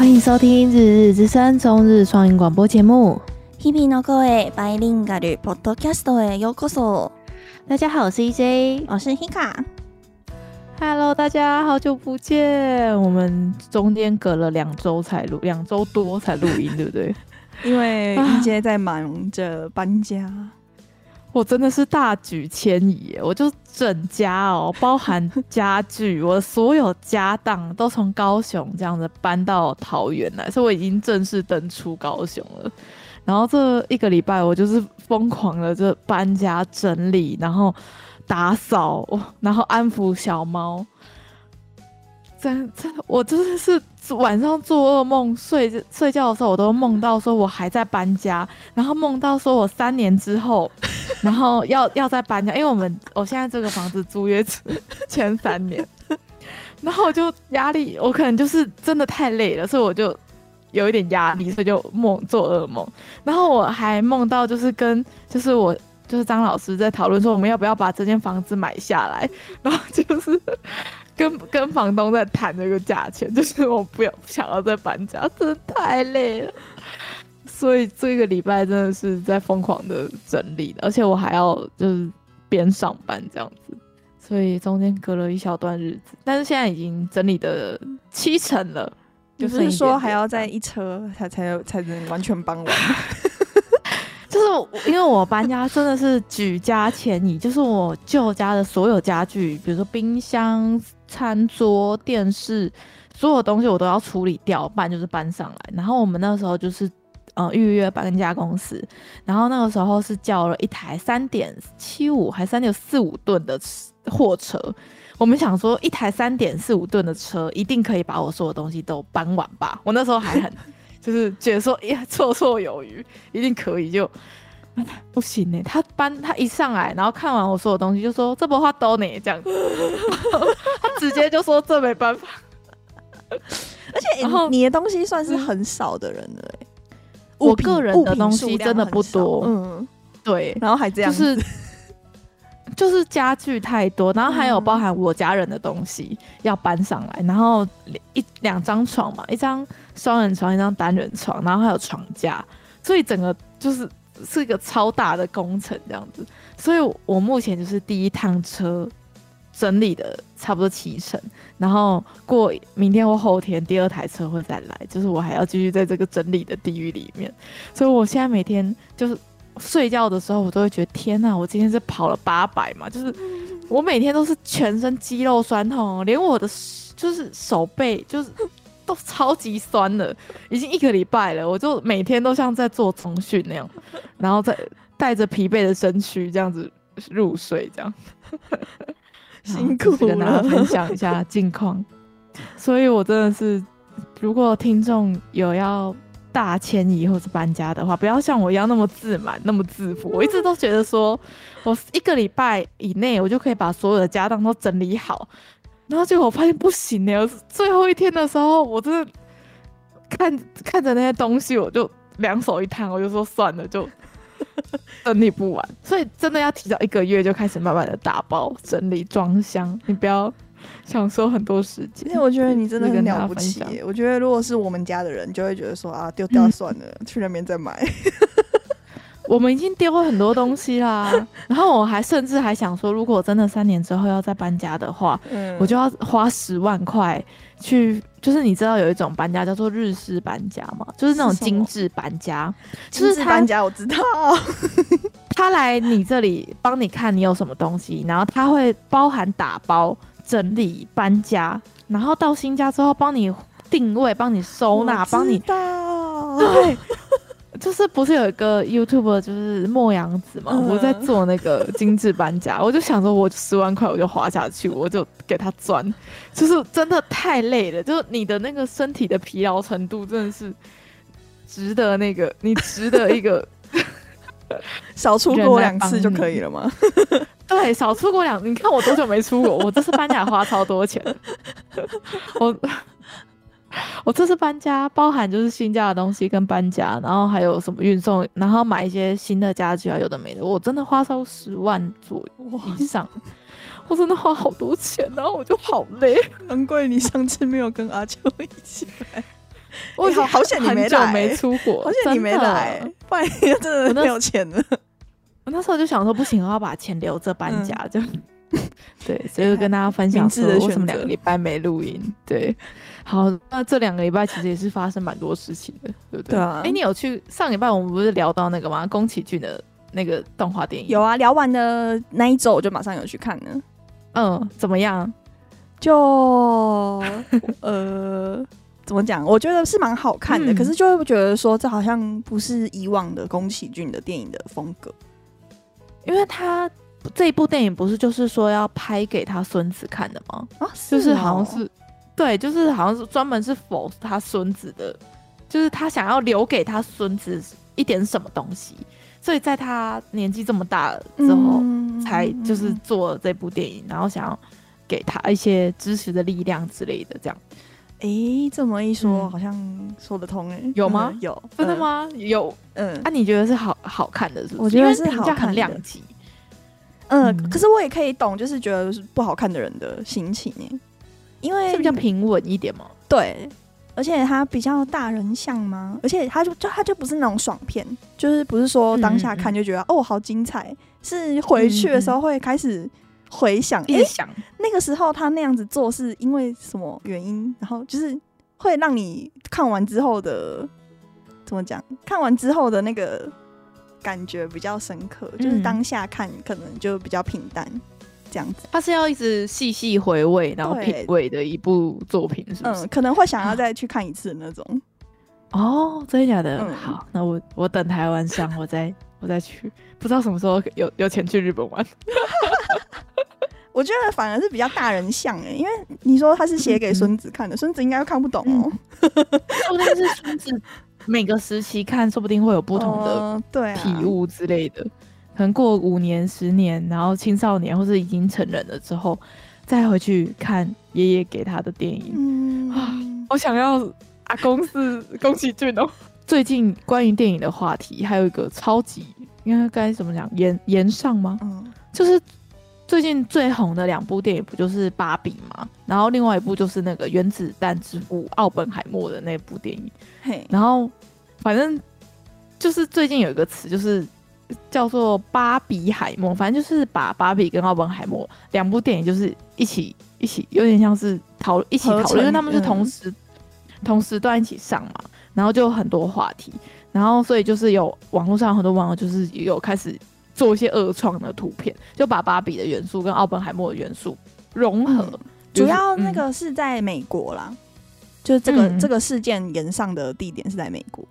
欢迎收听《日日之声》中日双语广播节目。日々の声バイリンガルポッドキャストへようこそ。大家好，我是 EJ，我是 Hika。Hello，大家好久不见。我们中间隔了两周才录，两周多才录音，对不对？因为 EJ 在忙着搬家。 我真的是大举迁移，我就整家哦，包含家具，我所有家当都从高雄这样子搬到桃园来，所以我已经正式登出高雄了。然后这一个礼拜，我就是疯狂的这搬家整理，然后打扫，然后安抚小猫。真真的，我真的是晚上做噩梦，睡睡觉的时候，我都梦到说我还在搬家，然后梦到说我三年之后，然后要要再搬家，因为我们我现在这个房子租约前三年，然后我就压力，我可能就是真的太累了，所以我就有一点压力，所以就梦做噩梦，然后我还梦到就是跟就是我就是张老师在讨论说我们要不要把这间房子买下来，然后就是。跟跟房东在谈这个价钱，就是我不要想要再搬家，真的太累了。所以这个礼拜真的是在疯狂的整理，而且我还要就是边上班这样子，所以中间隔了一小段日子。但是现在已经整理的七成了，就是，说还要再一车才才才能完全搬完。就是因为我搬家真的是举家迁移，就是我旧家的所有家具，比如说冰箱。餐桌、电视，所有东西我都要处理掉，不然就是搬上来。然后我们那时候就是，呃，预约搬家公司。然后那个时候是叫了一台三点七五还三点四五吨的货车。我们想说，一台三点四五吨的车一定可以把我所有东西都搬完吧？我那时候还很，就是觉得说，呀，绰绰有余，一定可以就。不行呢、欸，他搬他一上来，然后看完我所有东西，就说这不话都呢这样。子，他直接就说这没办法。而且，然后你的东西算是很少的人了、欸，我个人的东西真的不多，嗯，对，然后还这样，就是就是家具太多，然后还有包含我家人的东西要搬上来，然后一两张床嘛，一张双人床，一张单人床，然后还有床架，所以整个就是。是一个超大的工程这样子，所以我目前就是第一趟车整理的差不多七成，然后过明天或后天第二台车会再来，就是我还要继续在这个整理的地狱里面，所以我现在每天就是睡觉的时候，我都会觉得天哪，我今天是跑了八百嘛，就是我每天都是全身肌肉酸痛，连我的就是手背就是。都超级酸了，已经一个礼拜了，我就每天都像在做重训那样，然后再带着疲惫的身躯这样子入睡，这样 辛苦了，跟大家分享一下近况。所以，我真的是，如果听众有要大迁移或是搬家的话，不要像我一样那么自满，那么自负。我一直都觉得说，我一个礼拜以内，我就可以把所有的家当都整理好。然后结果我发现不行呢，最后一天的时候，我真的看看着那些东西，我就两手一摊，我就说算了，就整理不完。所以真的要提早一个月就开始慢慢的打包整理装箱，你不要想说很多时间。因为我觉得你真的很了不起。我觉得如果是我们家的人，就会觉得说啊，丢掉算了，嗯、去那边再买。我们已经丢了很多东西啦，然后我还甚至还想说，如果真的三年之后要再搬家的话，嗯，我就要花十万块去，就是你知道有一种搬家叫做日式搬家吗？就是那种精致搬家，精致搬家我知道，他来你这里帮你看你有什么东西，然后他会包含打包、整理、搬家，然后到新家之后帮你定位、帮你收纳、帮你对。就是不是有一个 YouTuber 就是莫阳子嘛？我在做那个精致搬家，我就想说，我十万块我就花下去，我就给他赚。就是真的太累了，就是你的那个身体的疲劳程度真的是值得那个，你值得一个 少出国两次就可以了吗？对，少出国两，你看我多久没出国？我这次搬家花超多钱，我。我这次搬家，包含就是新家的东西跟搬家，然后还有什么运送，然后买一些新的家具啊，有的没的，我真的花超十万左右以上，我真的花好多钱，然后我就好累。难怪你上次没有跟阿秋一起来。我好好险你没来，没出国，好险你没来，不然真的没有钱了。我那时候就想说，不行，我要把钱留着搬家，这样。对，所以就跟大家分享说，为什么两个礼拜没录音？对，好，那这两个礼拜其实也是发生蛮多事情的，对不对？对啊。哎、欸，你有去上礼拜我们不是聊到那个吗？宫崎骏的那个动画电影？有啊，聊完的那一周我就马上有去看了。嗯，怎么样？就呃，怎么讲？我觉得是蛮好看的，嗯、可是就会觉得说，这好像不是以往的宫崎骏的电影的风格，因为他。这一部电影不是就是说要拍给他孙子看的吗？啊，是哦、就是好像是，对，就是好像是专门是 for 他孙子的，就是他想要留给他孙子一点什么东西，所以在他年纪这么大了之后，嗯、才就是做这部电影，然后想要给他一些支持的力量之类的，这样。哎、欸，这么一说，嗯、好像说得通哎，有吗？嗯、有，真的吗？嗯、有，嗯，啊，你觉得是好好看的是不是？我觉得是好看的，很两极。嗯，嗯，可是我也可以懂，就是觉得是不好看的人的心情耶，因为是比较平稳一点嘛。对，而且它比较大人像嘛，而且它就就它就不是那种爽片，就是不是说当下看就觉得、哦好精彩，是回去的时候会开始回想，一想、欸、那个时候他那样子做是因为什么原因，然后就是会让你看完之后的怎么讲，看完之后的那个。感觉比较深刻，嗯、就是当下看可能就比较平淡，这样子。他是要一直细细回味，然后品味的一部作品，是不是？嗯，可能会想要再去看一次那种。哦，真的假的？嗯、好，那我我等台湾上，我再 我再去，不知道什么时候有有钱去日本玩。我觉得反而是比较大人像哎，因为你说他是写给孙子看的，孙、嗯、子应该又看不懂哦。说不定是孙子。每个时期看，说不定会有不同的对体悟之类的。可能过五年、十年，然后青少年或是已经成人了之后，再回去看爷爷给他的电影。嗯啊，我想要阿公是宫崎骏哦。最近关于电影的话题，还有一个超级应该该怎么讲？延延上吗？嗯，就是。最近最红的两部电影不就是《芭比》吗？然后另外一部就是那个《原子弹之父》奥本海默的那部电影。嘿，然后反正就是最近有一个词，就是叫做“芭比海默”，反正就是把芭比跟奥本海默两部电影就是一起一起，有点像是讨一起讨论，因为他们是同时、嗯、同时段一起上嘛，然后就有很多话题，然后所以就是有网络上很多网友就是有开始。做一些恶创的图片，就把芭比的元素跟奥本海默的元素融合。嗯就是、主要那个是在美国啦，嗯、就是这个、嗯、这个事件延上的地点是在美国。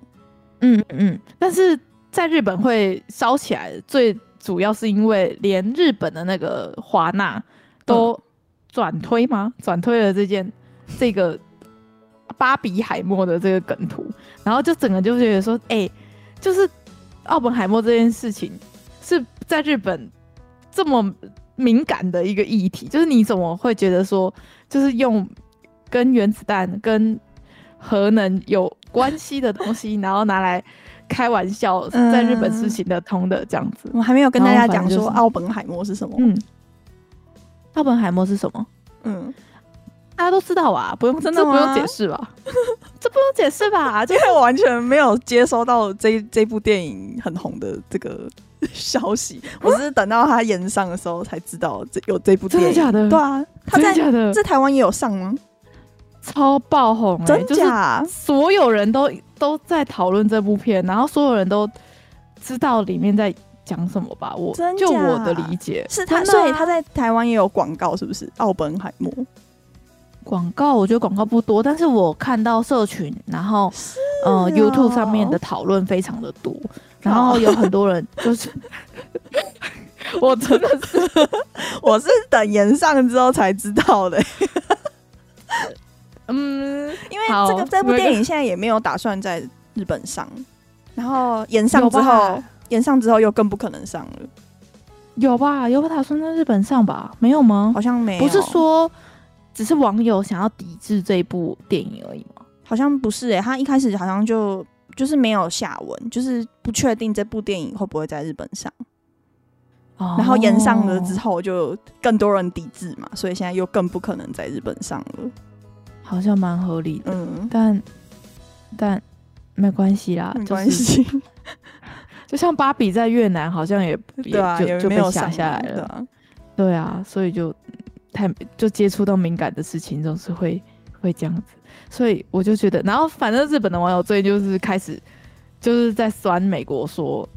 嗯嗯，但是在日本会烧起来，最主要是因为连日本的那个华纳都转推吗？转、嗯、推了这件这个芭比海默的这个梗图，然后就整个就觉得说，哎、欸，就是奥本海默这件事情。是在日本这么敏感的一个议题，就是你怎么会觉得说，就是用跟原子弹、跟核能有关系的东西，然后拿来开玩笑，在日本是行得通的这样子。嗯、我还没有跟大家讲说奥本海默是什么。嗯，奥本海默是什么？嗯。大家都知道啊，不用真的不用解释吧？这不用解释吧？因 为我完全没有接收到这这部电影很红的这个 消息，我是等到它演上的时候才知道这有这部电影。真的假的？对啊，它在在台湾也有上吗？超爆红、欸，真假？所有人都都在讨论这部片，然后所有人都知道里面在讲什么吧？我就我的理解是他，所以他在台湾也有广告，是不是？奥本海默。广告我觉得广告不多，但是我看到社群，然后呃、哦、YouTube 上面的讨论非常的多，然后有很多人就是，我真的是 我是等演上之后才知道的，嗯，因为这个这部电影现在也没有打算在日本上，然后延上之后延上之后又更不可能上了，有吧？有打算在日本上吧？没有吗？好像没有，不是说。只是网友想要抵制这部电影而已吗？好像不是诶、欸，他一开始好像就就是没有下文，就是不确定这部电影会不会在日本上。哦、然后延上了之后，就更多人抵制嘛，所以现在又更不可能在日本上了。好像蛮合理的，嗯，但但没关系啦，没关系。就是、就像芭比在越南好像也也就也没有下下来了，啊，对啊，所以就太就接触到敏感的事情总是会会这样子，所以我就觉得，然后反正日本的网友最近就是开始就是在酸美国说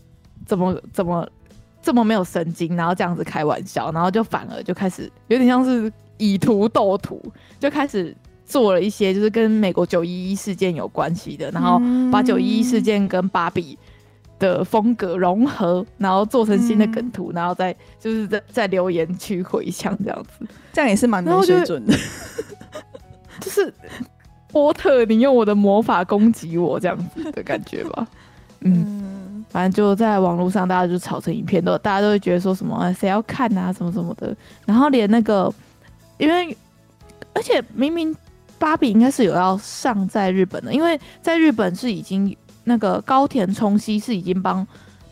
怎么怎么这么没有神经，然后这样子开玩笑，然后就反而就开始有点像是以图斗图，就开始。做了一些就是跟美国九一一事件有关系的，然后把九一一事件跟芭比的风格融合，然后做成新的梗图，然后再就是在在留言区回响这样子，这样也是蛮没水准的。就，就是波特，你用我的魔法攻击我这样子的感觉吧。嗯，反正就在网络上，大家就吵成一片，都大家都会觉得说什么谁要看啊，什么什么的。然后连那个，因为而且明明。芭比应该是有要上在日本的，因为在日本是已经那个高田充希是已经帮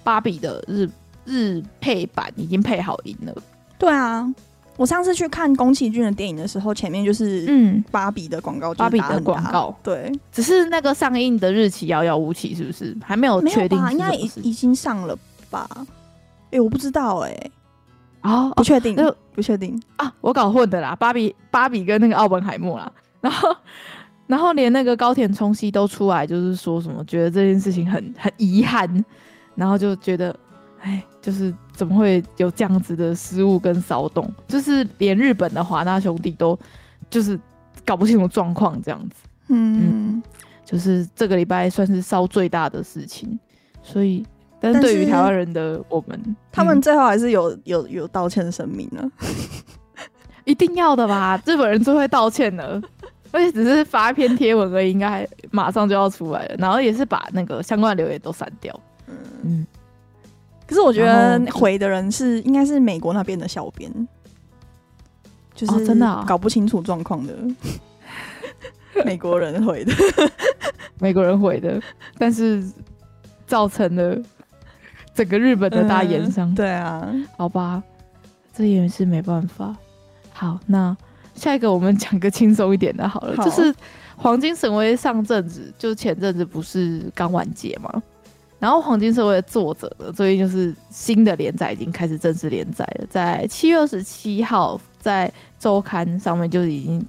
芭比的日日配版已经配好音了。对啊，我上次去看宫崎骏的电影的时候，前面就是嗯芭比的广告，芭比的广告。对，只是那个上映的日期遥遥无期，是不是还没有确定？应该已已经上了吧？哎、欸，我不知道哎、欸，啊，不确定，不确定啊，我搞混的啦，芭比芭比跟那个奥本海默啦。然后，然后连那个高田充希都出来，就是说什么觉得这件事情很很遗憾，然后就觉得，哎，就是怎么会有这样子的失误跟骚动，就是连日本的华纳兄弟都就是搞不清楚状况这样子，嗯，嗯，就是这个礼拜算是烧最大的事情，所以，但是对于台湾人的我们，他们最后还是有有有道歉的声明了，一定要的吧？日本人最会道歉的。而且只是发一篇贴文而已，应该马上就要出来了。然后也是把那个相关的留言都删掉。嗯嗯。可是我觉得回的人是应该是美国那边的小编，就是真的搞不清楚状况的 美国人回的，美国人回的，但是造成了整个日本的大炎上。对啊，好吧，这也是没办法。好，那。下一个我们讲个轻松一点的，好了，好就是《黄金神威》上阵子，就前阵子不是刚完结吗？然后《黄金神威》的作者呢，最近就是新的连载已经开始正式连载了，在七月二十七号在周刊上面就已经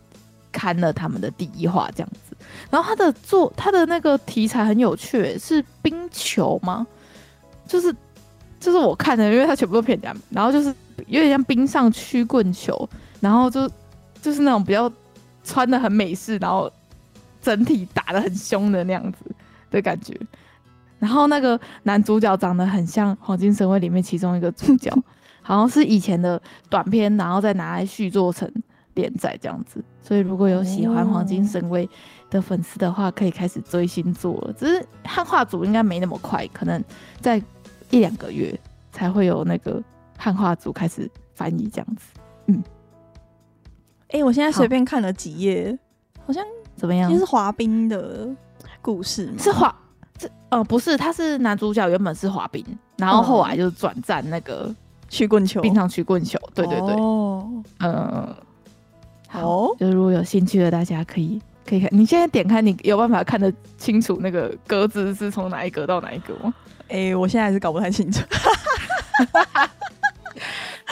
刊了他们的第一话这样子。然后他的作他的那个题材很有趣，是冰球吗？就是就是我看的，因为他全部都偏讲，然后就是有点像冰上曲棍球，然后就。就是那种比较穿得很美式，然后整体打得很凶的那样子的感觉。然后那个男主角长得很像《黄金神威》里面其中一个主角，好像是以前的短片，然后再拿来续做成连载这样子。所以如果有喜欢《黄金神威》的粉丝的话，可以开始追新作了。只是汉化组应该没那么快，可能在一两个月才会有那个汉化组开始翻译这样子。嗯。哎、欸，我现在随便看了几页，好，好像怎么样？其实是滑冰的故事吗？是滑，这呃不是，他是男主角原本是滑冰，然后后来就转战那个曲棍球，冰上曲棍球。对对对，哦，嗯，好，就是如果有兴趣的，大家可以可以看。你现在点开，你有办法看得清楚那个格子是从哪一格到哪一格吗？哎、欸，我现在还是搞不太清楚。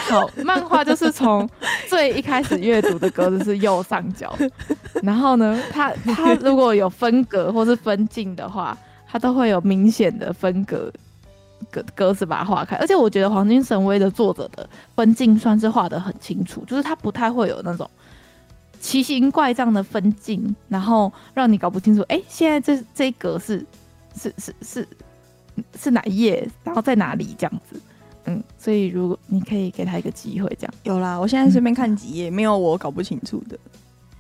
好，漫画就是从最一开始阅读的格子是右上角，然后呢，它它如果有分格或是分镜的话，它都会有明显的分格格格子把它划开。而且我觉得《黄金神威》的作者的分镜算是画的很清楚，就是它不太会有那种奇形怪状的分镜，然后让你搞不清楚，哎、欸，现在这这一格是是是是是哪一页，然后在哪里这样子。嗯，所以如果你可以给他一个机会，这样有啦。我现在随便看几页，嗯，没有我搞不清楚的，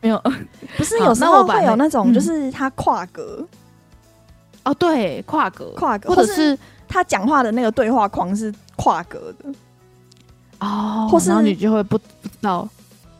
没有。不是有时候会有那种，就是他跨格，嗯。哦，对，跨格，跨格，或者是他讲话的那个对话框是跨格的。哦，或是然后你就会不不知道，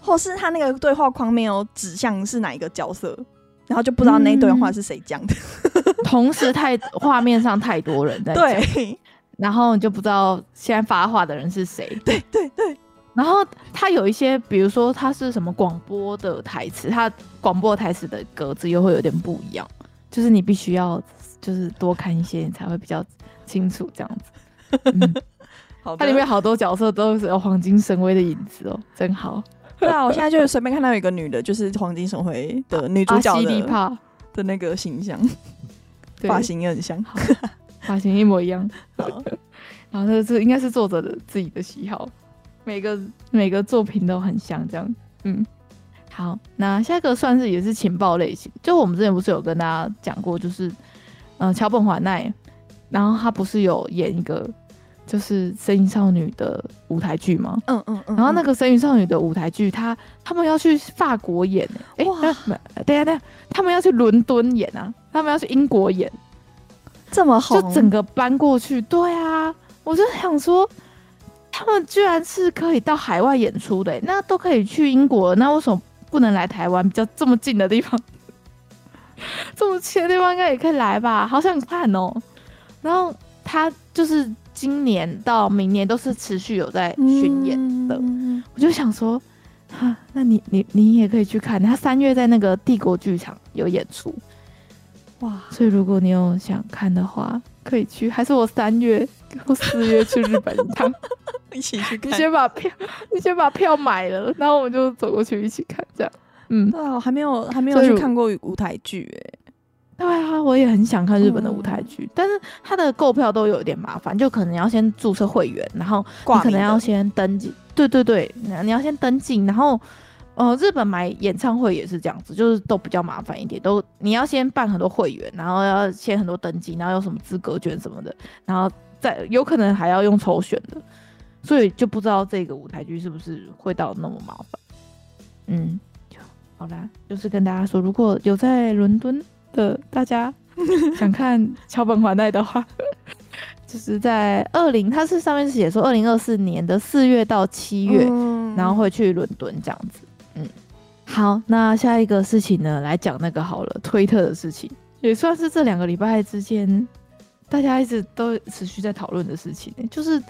或是他那个对话框没有指向是哪一个角色，然后就不知道那一段话是谁讲的。嗯、同时太画面上太多人在讲。对。然后你就不知道现在发话的人是谁。对对对。然后他有一些，比如说他是什么广播的台词，他广播台词的格子又会有点不一样。就是你必须要就是多看一些，你才会比较清楚这样子。嗯，好，它里面好多角色都是有黄金神威的影子哦，真好。对啊，我现在就是随便看到有一个女的，就是黄金神威的女主角的的那个形象，发型也很像，发型一模一样。然后这这应该是作者的自己的喜好。每个每个作品都很像这样，嗯，好，那下一个算是也是情报类型，就我们之前不是有跟大家讲过，就是嗯，桥本环奈，然后他不是有演一个就是《神隐少女》的舞台剧吗？嗯嗯嗯，然后那个《神隐少女》的舞台剧，他他们要去法国演，哎，等下等下，他们要去伦敦演啊，他们要去英国演，这么好，就整个搬过去，对啊，我就想说。他们居然是可以到海外演出的，那都可以去英国，那为什么不能来台湾？比较这么近的地方，这么近的地方应该也可以来吧？好想看哦。然后他就是今年到明年都是持续有在巡演的，嗯、我就想说，哈，那你你你也可以去看。他三月在那个帝国剧场有演出，哇！所以如果你有想看的话，可以去。还是我三月或四月去日本一趟。一起去看，你先把票，你先把票买了，然后我们就走过去一起看，这样。嗯，对啊，我还没有还没有去看过舞台剧诶。对啊，我也很想看日本的舞台剧，嗯、但是它的购票都有点麻烦，就可能要先注册会员，然后你可能要先登记。对对对，你要先登记，然后呃，日本买演唱会也是这样子，就是都比较麻烦一点，都你要先办很多会员，然后要签很多登记，然后有什么资格券什么的，然后再有可能还要用抽选的。所以就不知道这个舞台剧是不是会到那么麻烦，嗯，好啦，就是跟大家说，如果有在伦敦的大家 想看桥本环奈的话，就是在二零，它是上面是写说二零二四年的四月到七月，嗯、然后会去伦敦这样子，嗯，好，那下一个事情呢，来讲那个好了，推特的事情，也算是这两个礼拜之间大家一直都持续在讨论的事情，就是。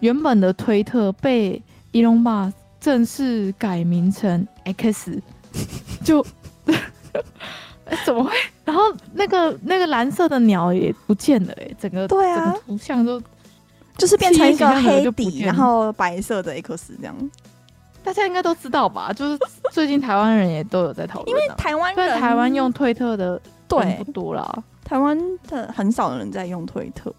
原本的推特被 Elon Musk 正式改名成 X，就怎么会？然后那个那个蓝色的鸟也不见了哎、欸，整个对啊，整个图像都就是变成一个黑底，然后白色的 X 这样。大家应该都知道吧？就是最近台湾人也都有在讨论，因为台湾人台湾用推特的对不多啦，台湾的很少人在用推特。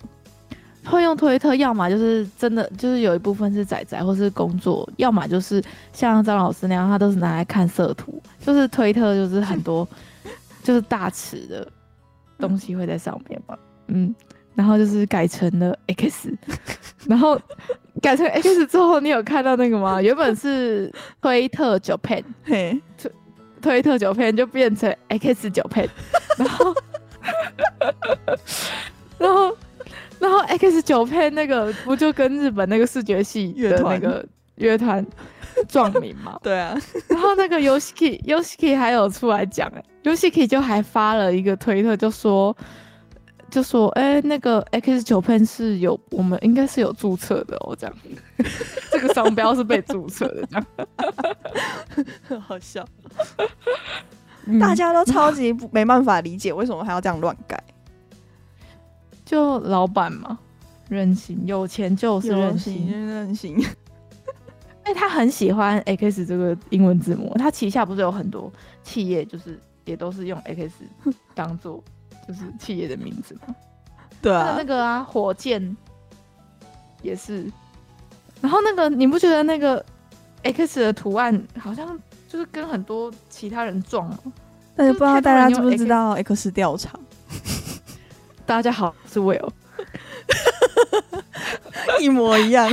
会用推特，要么就是真的，就是有一部分是仔仔或是工作，要么就是像张老师那样，他都是拿来看色图。就是推特就是很多就是大尺的东西会在上面嘛，嗯，然后就是改成了 X，然后改成 X 之后，你有看到那个吗？原本是推特 Japan，嘿，推推特 Japan 就变成 X Japan，然后然后。然后 X 九配那个不就跟日本那个视觉系的那个乐团撞名吗？对啊。然后那个 Yoshiki Yoshiki 还有出来讲哎，Yoshiki 就还发了一个推特，就说就说哎、欸，那个 X 九配是有我们应该是有注册的哦，这样 这个商标是被注册的，这样 好笑。大家都超级没办法理解为什么还要这样乱改。就老板嘛，任性，有钱就是任性，任性。因 为他很喜欢 X 这个英文字母，他旗下不是有很多企业，就是也都是用 X 当做就是企业的名字嘛。对啊，那个啊，火箭也是。然后那个你不觉得那个 X 的图案好像就是跟很多其他人撞吗？但是不知道大家知不知道 X 调查？大家好，我是 Will，一模一样。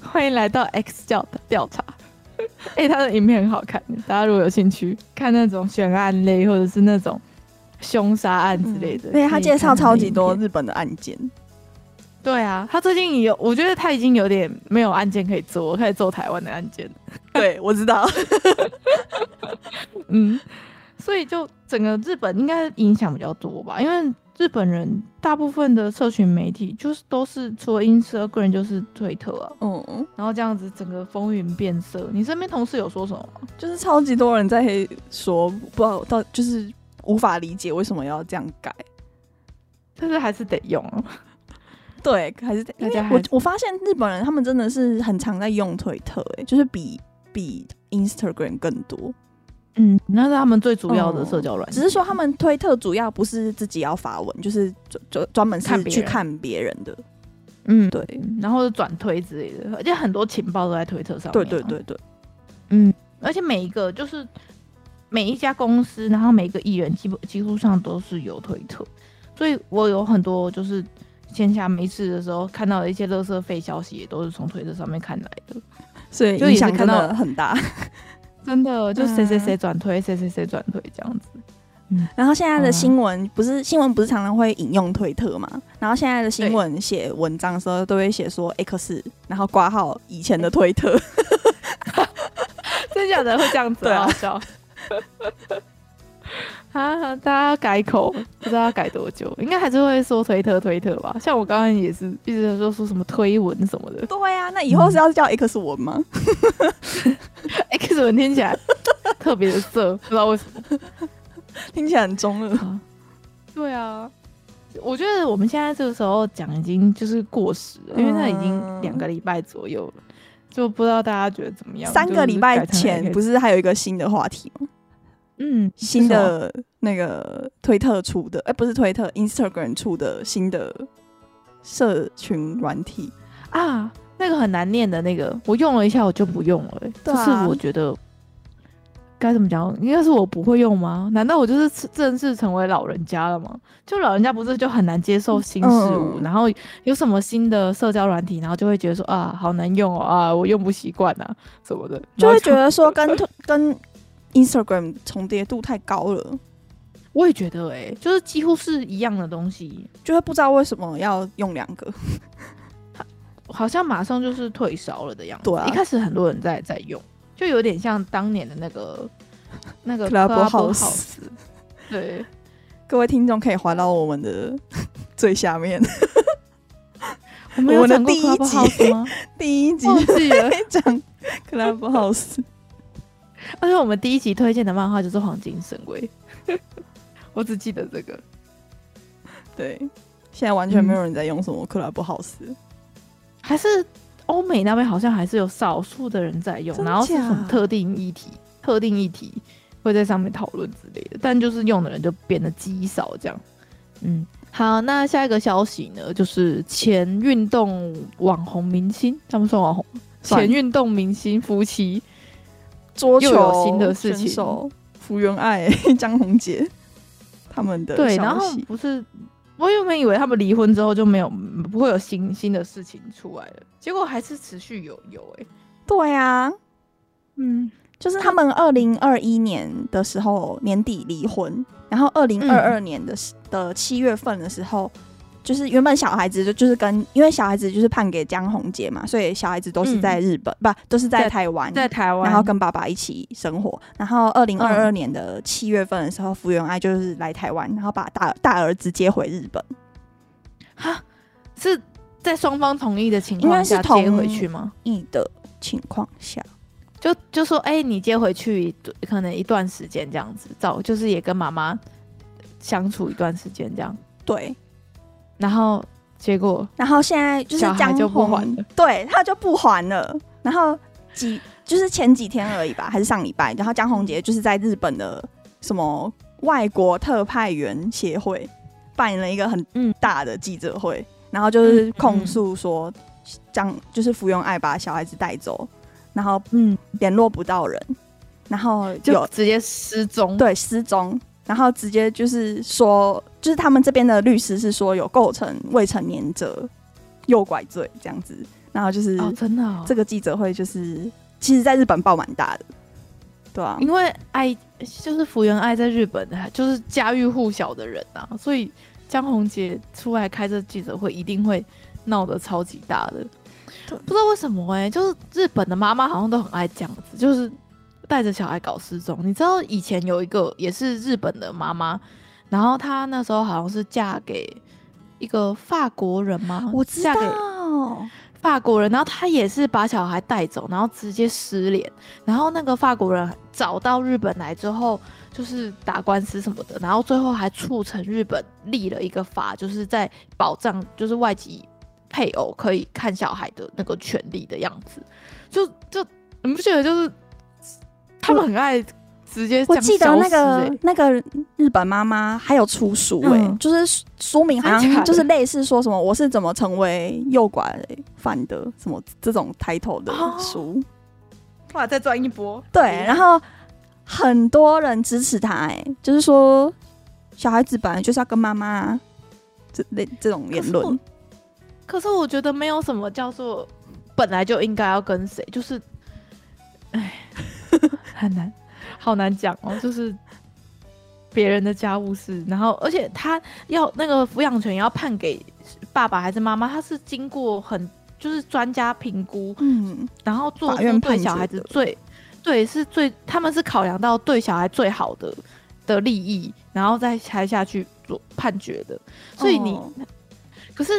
欢迎来到 X 教的调查。哎、欸，他的影片很好看，大家如果有兴趣看那种悬案类或者是那种凶杀案之类的，对、嗯、他介绍超级多日本的案件。对啊，他最近有，我觉得他已经有点没有案件可以做，开始做台湾的案件。对，我知道。嗯，所以就整个日本应该影响比较多吧，因为。日本人大部分的社群媒体就是都是除了 Instagram 就是推特啊，嗯，然后这样子整个风云变色。你身边同事有说什么吗？就是超级多人在说，不知道到就是无法理解为什么要这样改，但是还是得用。对，还是得。因为我我发现日本人他们真的是很常在用推特，哎，就是比比 Instagram 更多。嗯，那是他们最主要的社交软件。只是说他们推特主要不是自己要发文，就是专专门是去看别人的。嗯，对，然后转推之类的，而且很多情报都在推特上面。对对对对，嗯，而且每一个就是每一家公司，然后每一个艺人基本几乎上都是有推特，所以我有很多就是闲暇没事的时候看到的一些垃圾废消息，也都是从推特上面看来的，所以影响真的很大，真的就谁谁谁转推，谁谁谁转推这样子。嗯然后现在的新闻不是新闻不是常常会引用推特嘛？然后现在的新闻写文章的时候都会写说 X，然后挂号以前的推特，真假的会这样子？好笑。啊，大家改口不知道要改多久，应该还是会说推特推特吧？像我刚刚也是一直在说说什么推文什么的。对呀、啊，那以后是要叫 X 文吗？X 文听起来特别的色，不知道为什么。听起来很中二。啊，对啊，我觉得我们现在这个时候讲已经就是过时了，因为那已经两个礼拜左右了，就不知道大家觉得怎么样。三个礼拜前不是还有一个新的话题吗？嗯，新的那个推特出的，哎、欸，不是推特，Instagram 出的新的社群软体啊，那个很难念的那个，我用了一下，我就不用了、欸，就、啊、是我觉得。该怎么讲？应该是我不会用吗？难道我就是正式成为老人家了吗？就老人家不是就很难接受新事物，嗯、然后有什么新的社交软体，然后就会觉得说啊，好难用哦啊，我用不习惯啊什么的，就会觉得说跟跟 Instagram 重叠度太高了。我也觉得哎、欸，就是几乎是一样的东西，就会不知道为什么要用两个，好像马上就是退烧了的样子。对啊，一开始很多人在在用。就有点像当年的那个 那个 Clubhouse，对，各位听众可以滑到我们的 最下面。我们有讲过 Clubhouse 吗？第一集忘记了讲 Clubhouse，而且我们第一集推荐的漫画就是《黄金神龟》，我只记得这个。对，现在完全没有人在用什么 Clubhouse，还是。欧美那边好像还是有少数的人在用，然后是什么特定议题、特定议题会在上面讨论之类的，但就是用的人就变得极少这样。嗯，好，那下一个消息呢，就是前运动网红明星，他们说网红，前运动明星夫妻桌球又有新的事情，福原爱、江宏杰他们的对，然后不是。我原本以为他们离婚之后就没有不会有新新的事情出来了，结果还是持续有有哎、欸。对啊，嗯，就是他们二零二一年的时候年底离婚，然后二零二二年的的七月份的时候。就是原本小孩子就就是跟，因为小孩子就是判给江宏杰嘛，所以小孩子都是在日本，嗯、不都是在台湾，在台湾，然后跟爸爸一起生活。然后二零二二年的七月份的时候，福原爱就是来台湾，然后把大大儿子接回日本。哈，是在双方同意的情况下接回去吗？同意的情况下，就就说，哎、欸，你接回去，可能一段时间这样子，早就是也跟妈妈相处一段时间这样，对。然后结果，然后现在就是江宏，不还了，对，他就不还了。然后几就是前几天而已吧，还是上礼拜。然后江宏杰就是在日本的什么外国特派员协会办了一个很大的记者会，嗯、然后就是控诉说江就是福原爱把小孩子带走，然后嗯联络不到人，然后就直接失踪，对，失踪。然后直接就是说，就是他们这边的律师是说有构成未成年者诱拐罪这样子。然后就是真的，这个记者会就是其实在日本爆蛮大的，对啊，因为爱就是福原爱在日本就是家喻户晓的人啊，所以江宏杰出来开这记者会一定会闹得超级大的。不知道为什么哎、欸，就是日本的妈妈好像都很爱这样子，就是。带着小孩搞失踪，你知道以前有一个也是日本的妈妈，然后她那时候好像是嫁给一个法国人吗？我知道，嫁给法国人，然后他也是把小孩带走，然后直接失联，然后那个法国人找到日本来之后，就是打官司什么的，然后最后还促成日本立了一个法，就是在保障就是外籍配偶可以看小孩的那个权利的样子，就就你不觉得就是他们很爱。直接、欸、我记得那个那个日本妈妈还有出书哎、欸，嗯、就是书名好像就是类似说什么我是怎么成为诱拐犯的什么这种 title 的书，哇再赚一波。对，然后很多人支持他哎、欸，就是说小孩子本来就是要跟妈妈这类这种言论，可是我觉得没有什么叫做本来就应该要跟谁，就是哎很难。好难讲哦，就是别人的家务事，然后而且他要那个抚养权要判给爸爸还是妈妈，他是经过很就是专家评估，嗯，然后做出对小孩子最对是最他们是考量到对小孩最好的的利益，然后再才下去做判决的。所以你、哦、可是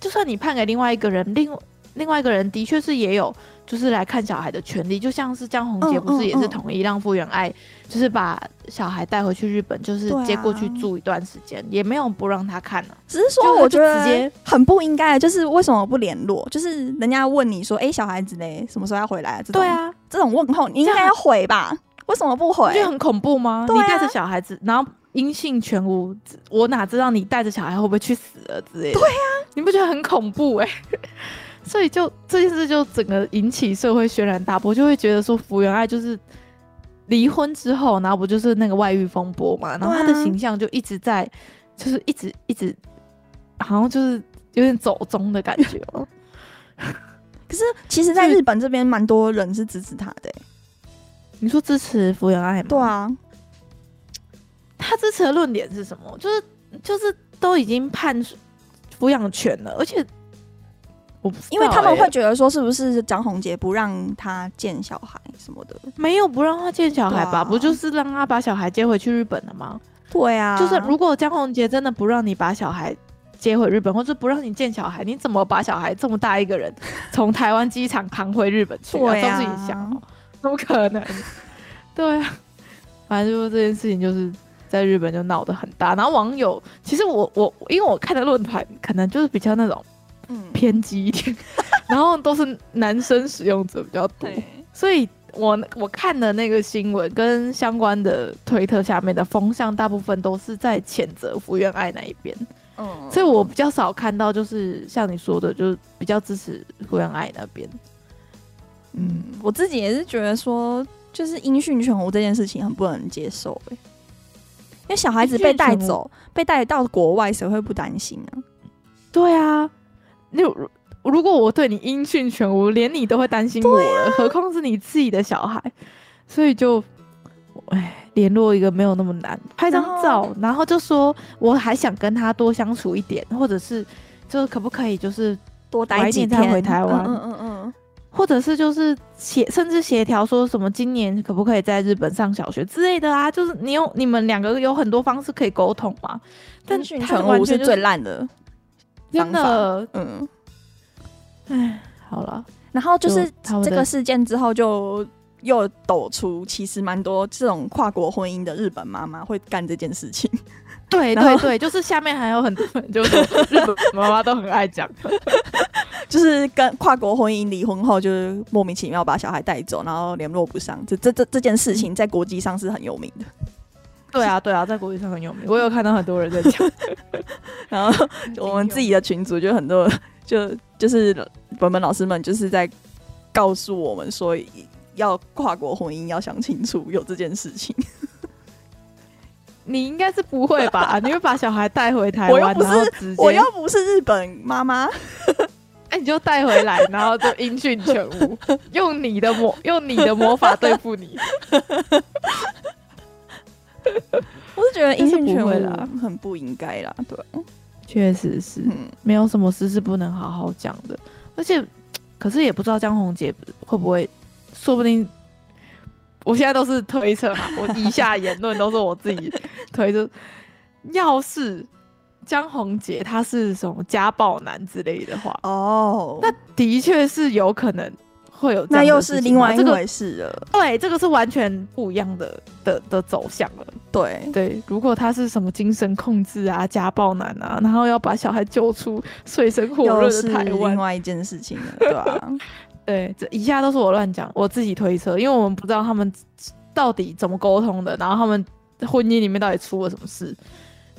就算你判给另外一个人，另另外一个人的确是也有。就是来看小孩的权利，就像是江宏杰不是也是同意让傅园爱，就是把小孩带回去日本，就是接过去住一段时间，也没有不让他看呢、啊。只是说我觉得直接很不应该，就是为什么不联络？就是人家问你说，哎、欸，小孩子嘞，什么时候要回来？这种对啊，这种问候你应该要回吧？为什么不回？就很恐怖吗？你带着小孩子，然后音信全无，我哪知道你带着小孩会不会去死了之类的？对呀，你不觉得很恐怖哎、欸？所以就这件事就整个引起社会轩然大波，就会觉得说福原爱就是离婚之后，然后不就是那个外遇风波嘛，然后他的形象就一直在，就是一直一直，好像就是有点走中的感觉哦。可是其实，在日本这边蛮多人是支持他的、欸。你说支持福原爱吗？对啊，他支持的论点是什么？就是就是都已经判抚养权了，而且。因为他们会觉得说，是不是张宏杰不让他见小孩什么的？没有不让他见小孩吧？啊、不就是让他把小孩接回去日本了吗？对啊，就是如果江宏杰真的不让你把小孩接回日本，或者不让你见小孩，你怎么把小孩这么大一个人从台湾机场扛回日本去啊？都是你想，怎么可能？对啊，反正就是这件事情就是在日本就闹得很大，然后网友其实我我因为我看的论坛可能就是比较那种。偏激一点，然后都是男生使用者比较多，所以我我看的那个新闻跟相关的推特下面的风向，大部分都是在谴责福原爱那一边，嗯，所以我比较少看到就是像你说的，就是比较支持福原爱那边。嗯，我自己也是觉得说，就是音讯全无这件事情很不能接受，欸，因为小孩子被带走，被带到国外，谁会不担心呢？对啊。如如果我对你音讯全无，连你都会担心我了，啊、何况是你自己的小孩？所以就，哎，联络一个没有那么难，拍张照，然后，就说我还想跟他多相处一点，或者是就可不可以就是多待几天回台湾？嗯嗯嗯，或者是就是协甚至协调说什么今年可不可以在日本上小学之类的啊？就是你有你们两个有很多方式可以沟通嘛？但音讯全无是最烂的。真的，嗯，哎，好了，然后就是这个事件之后，就又抖出，其实蛮多这种跨国婚姻的日本妈妈会干这件事情。对 对对，就是下面还有很多人，就是日本妈妈都很爱讲，就是跟跨国婚姻离婚后，就是莫名其妙把小孩带走，然后联络不上，这这这这件事情在国际上是很有名的。对啊，对啊，在国际上很有名。我有看到很多人在讲，然后我们自己的群组就很多，就就是本本老师们就是在告诉我们说，要跨国婚姻要想清楚有这件事情。你应该是不会吧？你会把小孩带回台湾，然后直接，我又不是日本妈妈，哎，你就带回来，然后就音讯全无，用你的魔用你的魔法对付你。我是觉得音讯全无啦，很不应该啦，对，确实是，嗯、没有什么事是不能好好讲的，而且，可是也不知道江宏杰会不会，说不定，我现在都是推测嘛，我以下言论都是我自己 推测，要是江宏杰他是什么家暴男之类的话，哦，那的确是有可能会有那又是另外一回事了。这个、对，这个是完全不一样的的的走向了。对对，如果他是什么精神控制啊、家暴男啊，然后要把小孩救出水深火热的台湾，又是另外一件事情了，对吧、啊？对，这以下都是我乱讲，我自己推测，因为我们不知道他们到底怎么沟通的，然后他们婚姻里面到底出了什么事，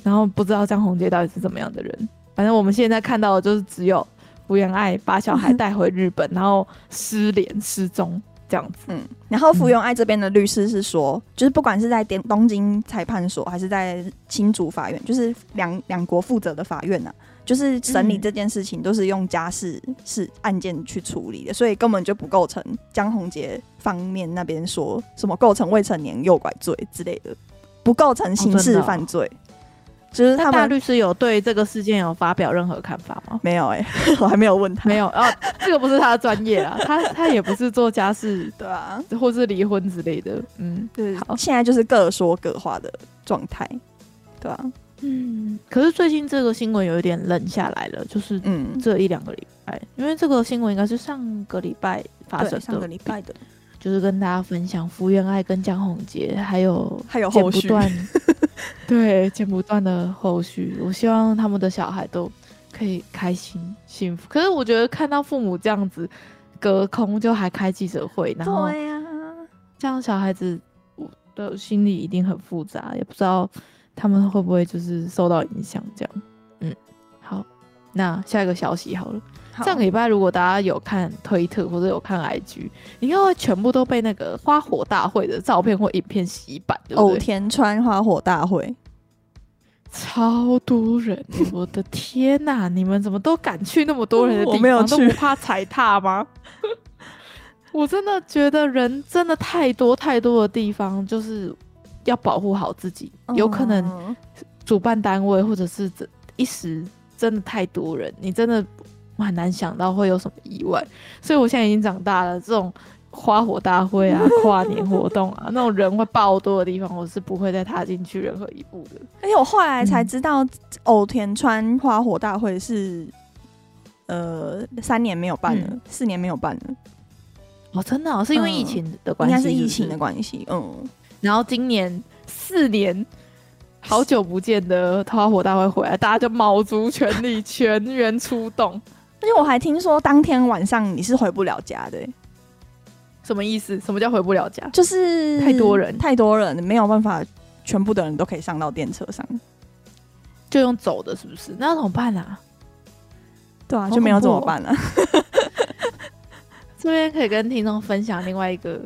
然后不知道张宏杰到底是怎么样的人。反正我们现在看到的就是只有福原爱把小孩 带回日本，然后失联失踪这样子。嗯，然后福原爱这边的律师是说，嗯、就是不管是在东东京裁判所还是在新竹法院，就是两两国负责的法院呐、啊。就是审理这件事情都是用家事是案件去处理的，所以根本就不构成江宏杰方面那边说什么构成未成年诱拐罪之类的，不构成刑事犯罪。就是他们大律师有对这个事件有发表任何看法吗？没有哎、欸，我还没有问他。没有啊，这个不是他的专业啊，他他也不是做家事，对啊，或是离婚之类的。嗯，对，好，现在就是各说各话的状态，对啊。嗯，可是最近这个新闻有一点冷下来了，就是嗯，这一两个礼拜，嗯、因为这个新闻应该是上个礼拜发生的，上个礼拜的，就是跟大家分享福原爱跟江宏杰还有还有后续，对，剪不断的后续。我希望他们的小孩都可以开心幸福。可是我觉得看到父母这样子隔空就还开记者会，然后对呀，这样小孩子我的心里一定很复杂，也不知道。他们会不会就是受到影响？这样，嗯，好，那下一个消息好了。好，上个礼拜如果大家有看推特或者有看 IG，应该会全部都被那个花火大会的照片或影片洗版，对不对？偶田川花火大会，超多人！我的天哪、啊，你们怎么都敢去那么多人的地方？我没有去，都不怕踩踏吗？我真的觉得人真的太多太多的地方，就是。要保护好自己，有可能主办单位或者是这一时真的太多人，你真的很难想到会有什么意外。所以我现在已经长大了，这种花火大会啊、跨年活动啊，那种人会爆多的地方，我是不会再踏进去任何一步的。而且我后来才知道，偶田川花火大会是呃三年没有办了，嗯、四年没有办了。哦，真的、哦、是因为疫情的关系，应该是疫情的关系，嗯。然后今年四年好久不见的花火大会回来，大家就卯足全力全员出动。而且我还听说当天晚上你是回不了家的。欸，什么意思？什么叫回不了家？就是太多人，太多人没有办法，全部的人都可以上到电车上，就用走的，是不是？那要怎么办啊？对啊，就没有怎么办了。这边可以跟听众分享另外一个。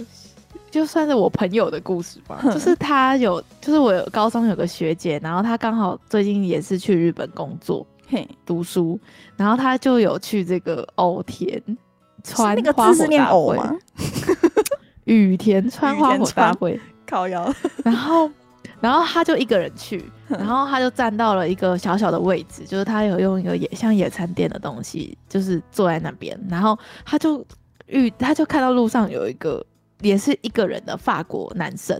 就算是我朋友的故事吧，就是他有，就是我有高中有个学姐，然后她刚好最近也是去日本工作，嘿，读书，然后他就有去这个偶田川花火大会。吗？雨田川花火大会。烤窑，然后，然后他就一个人去，然后他就站到了一个小小的位置，就是他有用一个野像野餐垫的东西，就是坐在那边，然后他就遇，他就看到路上有一个。也是一个人的法国男生，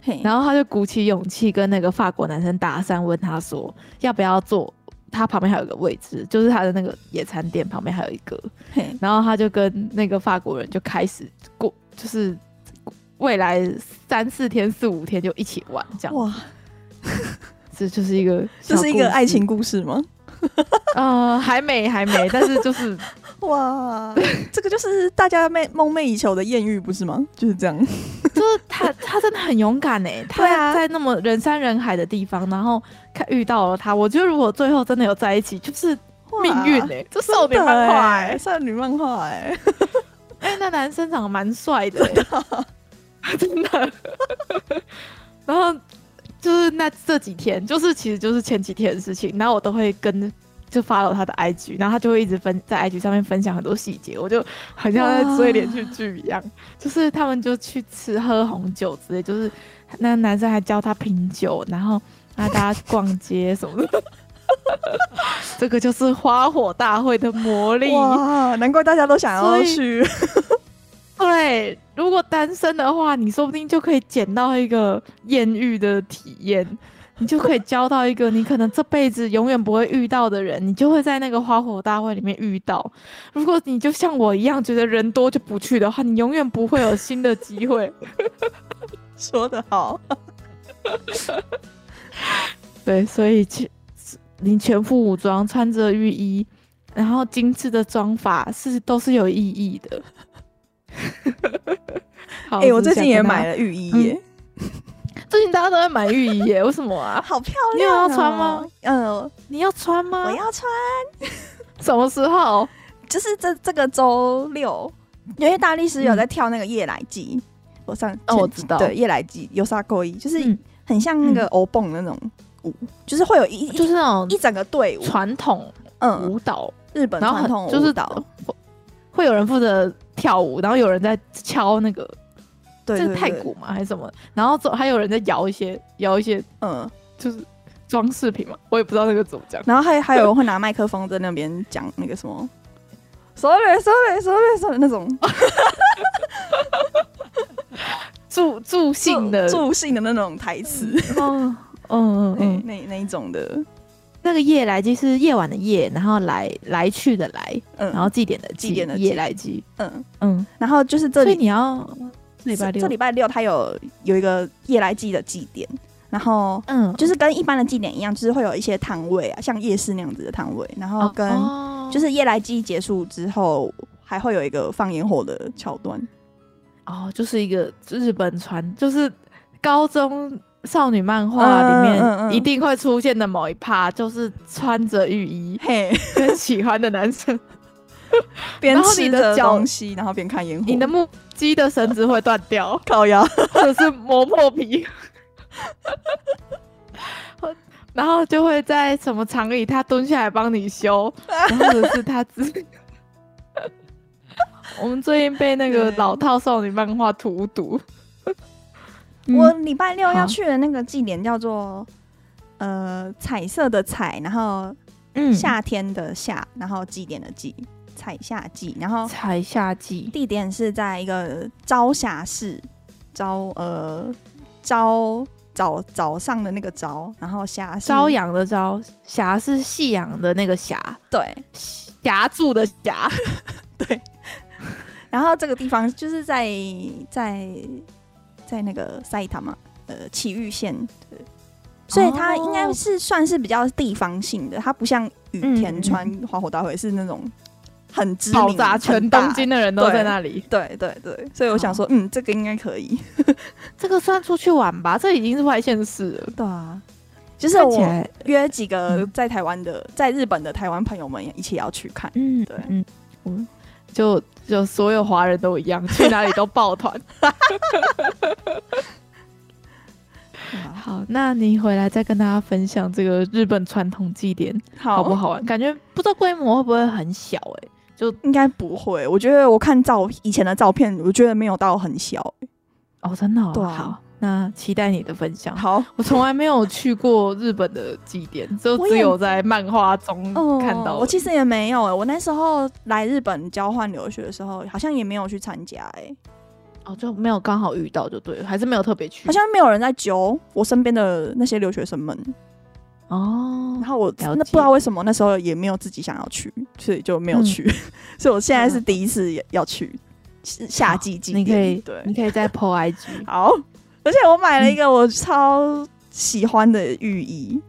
嘿。然后他就鼓起勇气跟那个法国男生搭讪，问他说要不要坐他旁边还有一个位置，就是他的那个野餐垫旁边还有一个，然后他就跟那个法国人就开始过，就是未来三四天四五天就一起玩这样，哇，这就是一个这是一个爱情故事吗？呃，还没还没，但是就是。哇，这个就是大家梦梦寐以求的艳遇，不是吗？就是这样，就是他，他真的很勇敢哎，他在那么人山人海的地方，然后看遇到了他，我觉得如果最后真的有在一起，就是命运哎，这少女漫画哎，少女漫画哎，哎，那男生长得蛮帅的，真的，然后就是那这几天，就是其实就是前几天的事情，然后我都会跟。就发了他的 IG，然后他就会一直分在 IG 上面分享很多细节，我就好像在追连续剧一样。就是他们就去吃喝红酒之类，就是那个男生还教他品酒，然后让大家去逛街什么的。这个就是花火大会的魔力哇！难怪大家都想要去。对，如果单身的话，你说不定就可以捡到一个艳遇的体验。你就可以交到一个你可能这辈子永远不会遇到的人，你就会在那个花火大会里面遇到。如果你就像我一样觉得人多就不去的话，你永远不会有新的机会。说得好，对，所以全你全副武装，穿着浴衣，然后精致的妆法是都是有意义的。哎、欸，我最近也买了浴衣耶。嗯最近大家都在买浴衣耶，为什么啊？好漂亮！你有要穿吗？嗯、呃，你要穿吗？我要穿。什么时候？就是这这个周六，因为大力士有在跳那个夜来祭。我上哦，我知道。对，夜来祭有啥勾一，就是很像那个欧蹦那种舞，嗯、就是会有一就是那种一整个队伍传统嗯舞蹈，日本传统舞蹈，会有人负责跳舞，然后有人在敲那个。对，这是太古嘛？还是什么？然后还有人在摇一些，摇一些，嗯，就是装饰品嘛。我也不知道那个怎么讲。然后还还有人会拿麦克风在那边讲那个什么，sorry，sorry，sorry，sorry 那种，助助兴的助兴的那种台词。嗯嗯嗯，那那一种的，那个夜来祭是夜晚的夜，然后来来去的来，嗯，然后祭典的祭典的夜来祭，嗯嗯，然后就是这里所以你要。礼拜六，这礼拜六他有有一个夜来祭的祭典，然后嗯，就是跟一般的祭典一样，就是会有一些摊位啊，像夜市那样子的摊位，然后跟就是夜来祭结束之后，还会有一个放烟火的桥段。哦，就是一个日本传，就是高中少女漫画里面一定会出现的某一趴，就是穿着浴衣，嘿，跟喜欢的男生。边吃着东西，然后边看烟火。你的木屐的绳子会断掉，烤鸭或者是磨破皮，然后就会在什么场里，他蹲下来帮你修，或者是他自己。我们最近被那个老套少女漫画荼毒。我礼拜六要去的那个祭典叫做呃彩色的彩，然后嗯。夏天的夏，然后祭典的祭。彩夏季，然后彩夏季。地点是在一个朝霞市，朝呃朝早早上的那个朝，然后霞朝阳的朝，霞是夕阳的那个霞，对，霞住的霞，对。然后这个地方就是在在在那个埼玉嘛，呃，埼玉县，对，所以它应该是算是比较地方性的，它不像羽田川花火大会是那种。很知名，全东京的人都在那里。对对对，所以我想说，嗯，这个应该可以。这个算出去玩吧，这已经是外县市了。对啊，就是我约几个在台湾的、在日本的台湾朋友们一起要去看。嗯，对，嗯嗯，就就所有华人都一样，去哪里都抱团。好，那你回来再跟大家分享这个日本传统祭典好不好玩？感觉不知道规模会不会很小哎。就应该不会，我觉得我看照以前的照片，我觉得没有到很小哦，真的、哦。对啊、好，那期待你的分享。好，我从来没有去过日本的祭典，就只有在漫画中看到我、其实也没有哎，我那时候来日本交换留学的时候，好像也没有去参加哎。哦，就没有刚好遇到就对了，还是没有特别去。好像没有人在揪我身边的那些留学生们。哦，然后我那不知道为什么那时候也没有自己想要去，所以就没有去。嗯、所以我现在是第一次要去夏季祭典。你可以对，你可以再 po IG。好，而且我买了一个我超喜欢的浴衣，嗯、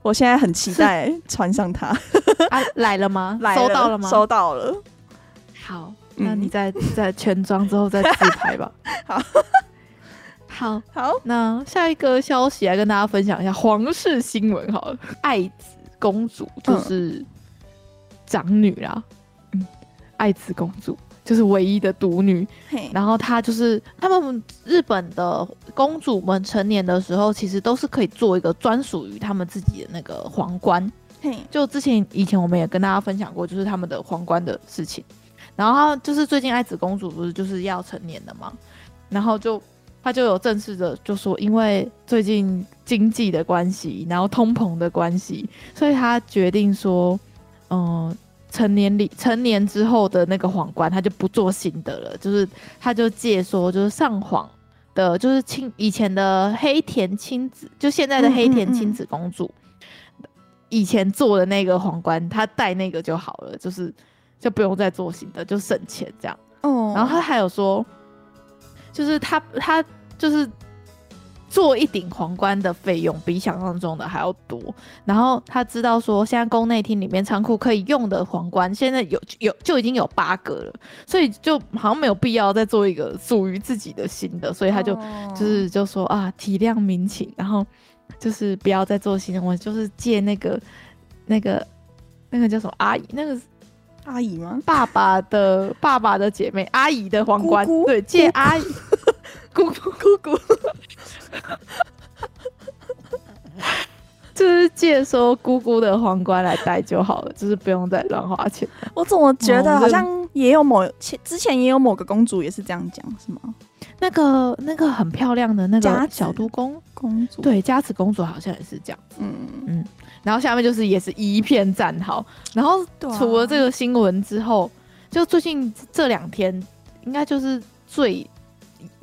我现在很期待 穿上它。啊，来了吗？来了，收到了吗？收到了。好，那你在在全妆之后再自拍吧。好。好好，那下一个消息来跟大家分享一下皇室新闻。好了，爱子公主就是长女啦，嗯，爱子公主就是唯一的独女。嘿然后她就是他们日本的公主们成年的时候，其实都是可以做一个专属于他们自己的那个皇冠。嘿，就之前以前我们也跟大家分享过，就是他们的皇冠的事情。然后就是最近爱子公主不是就是要成年了吗？然后就。他就有正式的就说，因为最近经济的关系，然后通膨的关系，所以他决定说，嗯，成年礼成年之后的那个皇冠，他就不做新的了，就是他就借说，就是上皇的就是亲以前的黑田亲子，就现在的黑田亲子公主，嗯嗯嗯以前做的那个皇冠，他戴那个就好了，就是就不用再做新的，就省钱这样。哦，然后他还有说，就是他他就是。做一顶皇冠的费用比想象中的还要多，然后他知道说，现在宫内厅里面仓库可以用的皇冠，现在有有就已经有八个了，所以就好像没有必要再做一个属于自己的新的，所以他就、哦、就是就说啊，体谅民情，然后就是不要再做新的，我就是借那个那个那个叫什么阿姨，那个阿姨吗？爸爸的爸爸的姐妹阿姨的皇冠，姑姑对，借阿姨。姑 姑姑姑，就是借说姑姑的皇冠来戴就好了，就是不用再乱花钱。我怎么觉得好像也有某前之前也有某个公主也是这样讲，是吗？那个那个很漂亮的那个小都公公主，对，佳子公主好像也是这样。嗯嗯，然后下面就是也是一片赞好。然后除了这个新闻之后，就最近这两天应该就是最。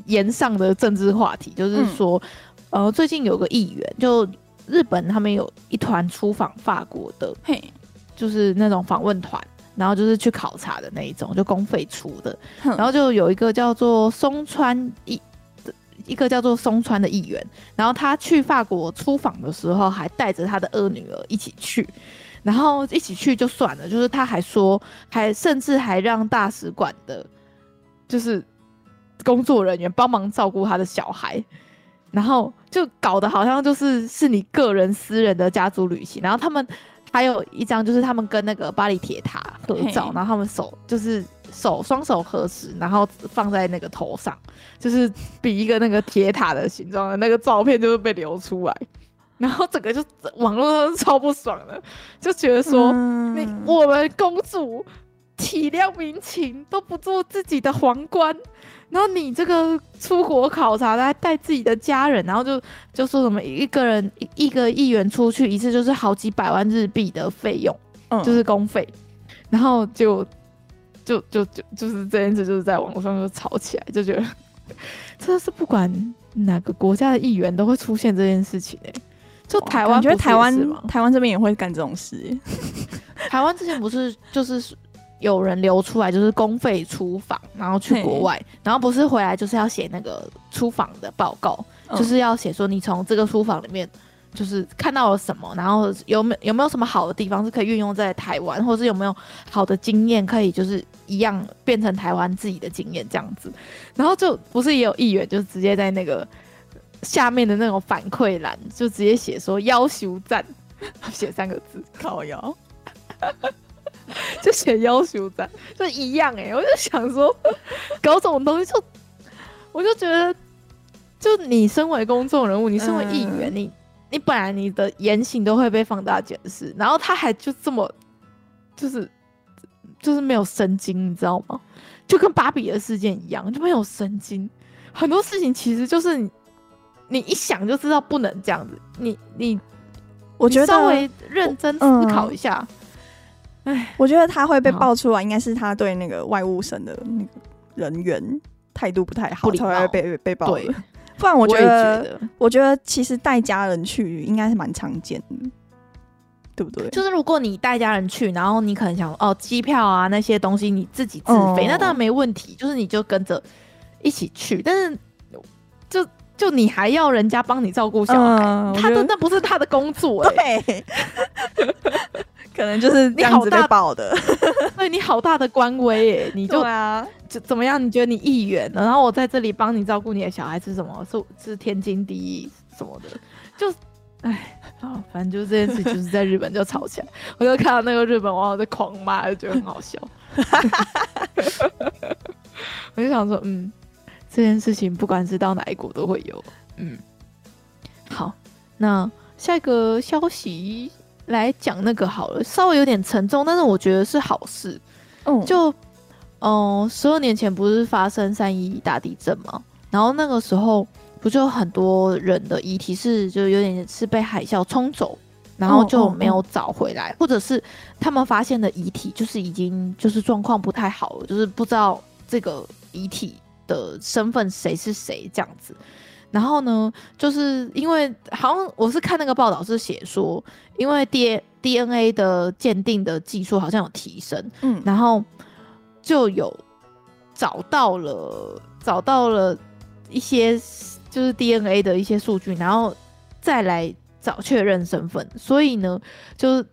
炎上的政治话题就是说，嗯、呃，最近有个议员，就日本他们有一团出访法国的，嘿，就是那种访问团，然后就是去考察的那一种，就公费出的，然后就有一个叫做松川一，一个叫做松川的议员，然后他去法国出访的时候，还带着他的二女儿一起去，然后一起去就算了，就是他还说，还甚至还让大使馆的，就是。工作人员帮忙照顾他的小孩，然后就搞得好像就是是你个人私人的家族旅行。然后他们还有一张就是他们跟那个巴黎铁塔合照，然后他们手就是手双手合十，然后放在那个头上，就是比一个那个铁塔的形状的那个照片就是被流出来，然后整个就网络上超不爽的，就觉得说我们公主体谅民情都不做自己的皇冠。然后你这个出国考察，还带自己的家人，然后就就说什么一个人一个议员出去一次就是好几百万日币的费用，嗯，就是公费，然后就就就就就是这件事就是在网络上就吵起来，就觉得真的是不管哪个国家的议员都会出现这件事情哎、欸，就台湾，觉得台湾台湾这边也会干这种事、欸，台湾之前不是就是。有人流出来就是公费出访，然后去国外，然后不是回来就是要写那个出访的报告，嗯、就是要写说你从这个出访里面就是看到了什么，然后有没有没有什么好的地方是可以运用在台湾，或者是有没有好的经验可以就是一样变成台湾自己的经验这样子，然后就不是也有议员就直接在那个下面的那种反馈栏就直接写说要求赞，写三个字。靠腰。就写要求赞，就一样哎、欸，我就想说，搞这种东西就，我就觉得，就你身为公众人物，你身为议员，嗯、你你本来你的言行都会被放大解释，然后他还就这么，就是就是没有神经，你知道吗？就跟芭比的事件一样，就没有神经。很多事情其实就是你，你一想就知道不能这样子，你你，我觉得稍微认真思考一下。哎，我觉得他会被爆出来，应该是他对那个外务省的那个人员态度不太好，才会被被爆。对，不然我觉得，我觉得，其实带家人去应该是蛮常见的，对不对？就是如果你带家人去，然后你可能想哦，机票啊那些东西你自己自费，哦、那当然没问题，就是你就跟着一起去。但是就就你还要人家帮你照顾小孩，嗯、他的那不是他的工作。对可能就是这样子被爆的，对你好大的官威耶！你就啊，就怎么样？你觉得你议员，然后我在这里帮你照顾你的小孩是什么？是是天经地义什么的？就哎，好，反正就是这件事，就是在日本就吵起来。我就看到那个日本网友在狂骂，就觉得很好笑。我就想说，嗯，这件事情不管是到哪一国都会有。嗯，好，那下一个消息。来讲那个好了，稍微有点沉重，但是我觉得是好事。嗯，就，嗯，十二年前不是发生三一大地震吗？然后那个时候不就很多人的遗体是就有点是被海啸冲走，然后就没有找回来，或者是他们发现的遗体就是已经就是状况不太好了，就是不知道这个遗体的身份谁是谁这样子。然后呢，就是因为好像我是看那个报道是写说，因为 D DNA 的鉴定的技术好像有提升，嗯，然后就有找到了找到了一些就是 DNA 的一些数据，然后再来找确认身份。所以呢，就是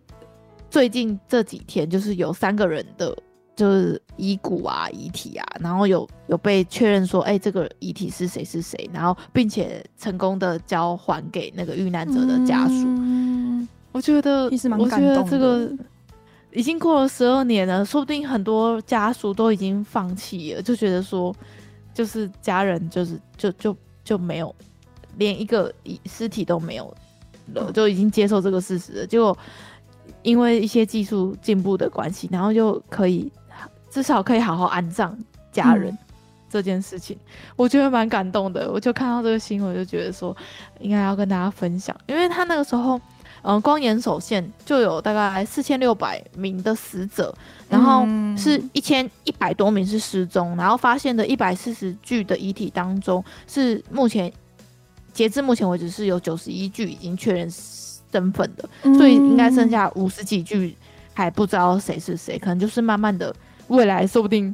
最近这几天，就是有三个人的。就是遗骨啊、遗体啊，然后有有被确认说，哎、欸，这个遗体是谁是谁，然后并且成功的交还给那个遇难者的家属。嗯、我觉得。我觉得这个已经过了十二年了，说不定很多家属都已经放弃了，就觉得说，就是家人就是就就就没有，连一个遗尸体都没有了，就已经接受这个事实了。结果因为一些技术进步的关系，然后就可以。至少可以好好安葬家人这件事情，嗯、我觉得蛮感动的。我就看到这个新闻，就觉得说应该要跟大家分享，因为他那个时候，嗯、呃，光岩手县就有大概四千六百名的死者，然后是一千一百多名是失踪，然后发现的一百四十具的遗体当中，是目前截至目前为止是有九十一具已经确认身份的，所以应该剩下五十几具还不知道谁是谁，可能就是慢慢的。未来说不定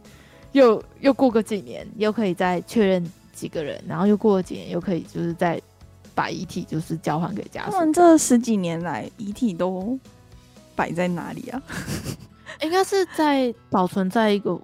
又又过个几年，又可以再确认几个人，然后又过个几年，又可以就是再把遗体就是交还给家属。他们这十几年来，遗体都摆在哪里啊？应该是在保存在一个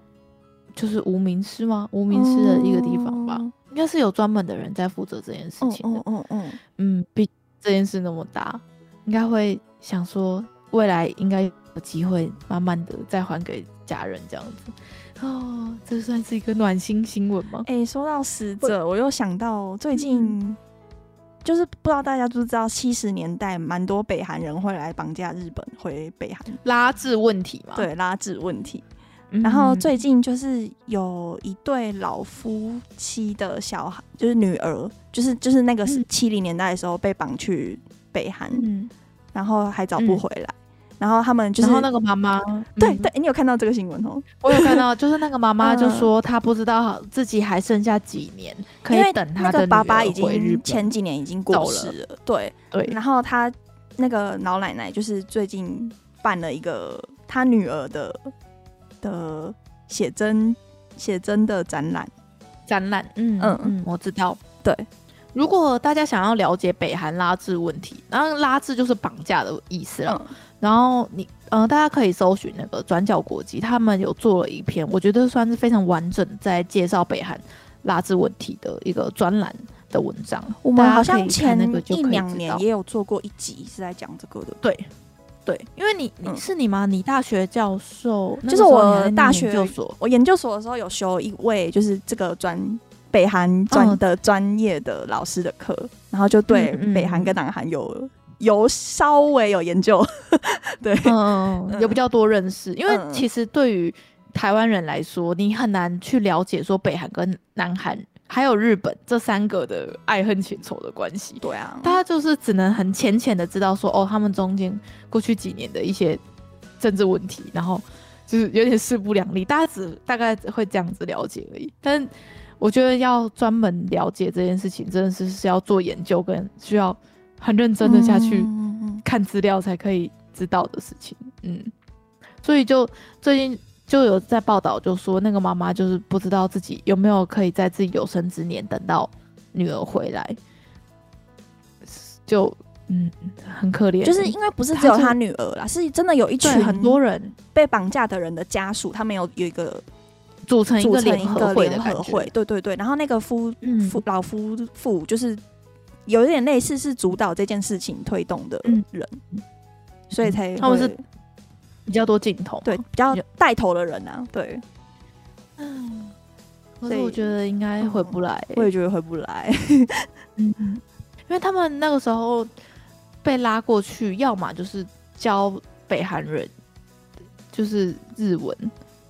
就是无名尸吗？无名尸的一个地方吧？哦、应该是有专门的人在负责这件事情的。嗯嗯嗯嗯，毕这件事那么大，应该会想说未来应该有机会慢慢的再还给。家人这样子哦，这算是一个暖心新闻吗？哎、欸，说到死者，我又想到最近，嗯、就是不知道大家知不知道，七十年代蛮多北韩人会来绑架日本回北韩，拉致问题嘛？对，拉致问题。嗯、然后最近就是有一对老夫妻的小孩，就是女儿，就是就是那个是七零年代的时候被绑去北韩，嗯、然后还找不回来。嗯然后他们就是，然后那个妈妈，对对，你有看到这个新闻哦？我有看到，就是那个妈妈就说她不知道自己还剩下几年可以等她的爸爸已经前几年已经过世了，对对。然后她那个老奶奶就是最近办了一个她女儿的的写真写真的展览展览，嗯嗯嗯，我知道，对。如果大家想要了解北韩拉致问题，然后拉致就是绑架的意思了。嗯、然后你，呃，大家可以搜寻那个转角国际，他们有做了一篇，我觉得算是非常完整，在介绍北韩拉致问题的一个专栏的文章。我们好像前一两年也有做过一集是在讲这个的。对，对，因为你你是你吗？你大学教授，就是我大学研究所，我研究所的时候有修一位，就是这个专。北韩专的专业的老师的课，嗯、然后就对北韩跟南韩有、嗯、有稍微有研究，对，嗯，有比较多认识。因为其实对于台湾人来说，你很难去了解说北韩跟南韩还有日本这三个的爱恨情仇的关系。对啊，大家就是只能很浅浅的知道说，哦，他们中间过去几年的一些政治问题，然后就是有点势不两立，大家只大概会这样子了解而已，但。我觉得要专门了解这件事情，真的是是要做研究，跟需要很认真的下去看资料才可以知道的事情。嗯，所以就最近就有在报道，就说那个妈妈就是不知道自己有没有可以在自己有生之年等到女儿回来，就嗯很可怜。就是因为不是只有她女儿啦，是真的有一群很多人被绑架的人的家属，他们有有一个。组成一个联合会的感觉，对对对，然后那个夫夫老夫妇就是有一点类似是主导这件事情推动的人，所以才他们是比较多镜头，对，比较带头的人啊，对。嗯，所以我觉得应该回不来，我也觉得回不来，嗯，因为他们那个时候被拉过去，要么就是教北韩人就是日文，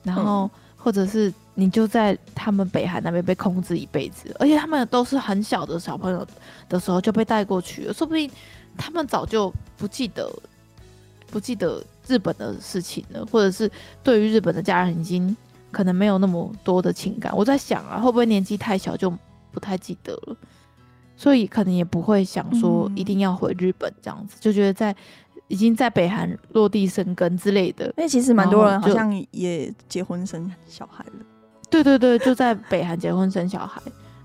然后。或者是你就在他们北韩那边被控制一辈子，而且他们都是很小的小朋友的时候就被带过去了，说不定他们早就不记得不记得日本的事情了，或者是对于日本的家人已经可能没有那么多的情感。我在想啊，会不会年纪太小就不太记得了，所以可能也不会想说一定要回日本这样子，嗯、就觉得在已经在北韩落地生根之类的。因为其实蛮多人好像也结婚生小孩了。对对对，就在北韩结婚生小孩，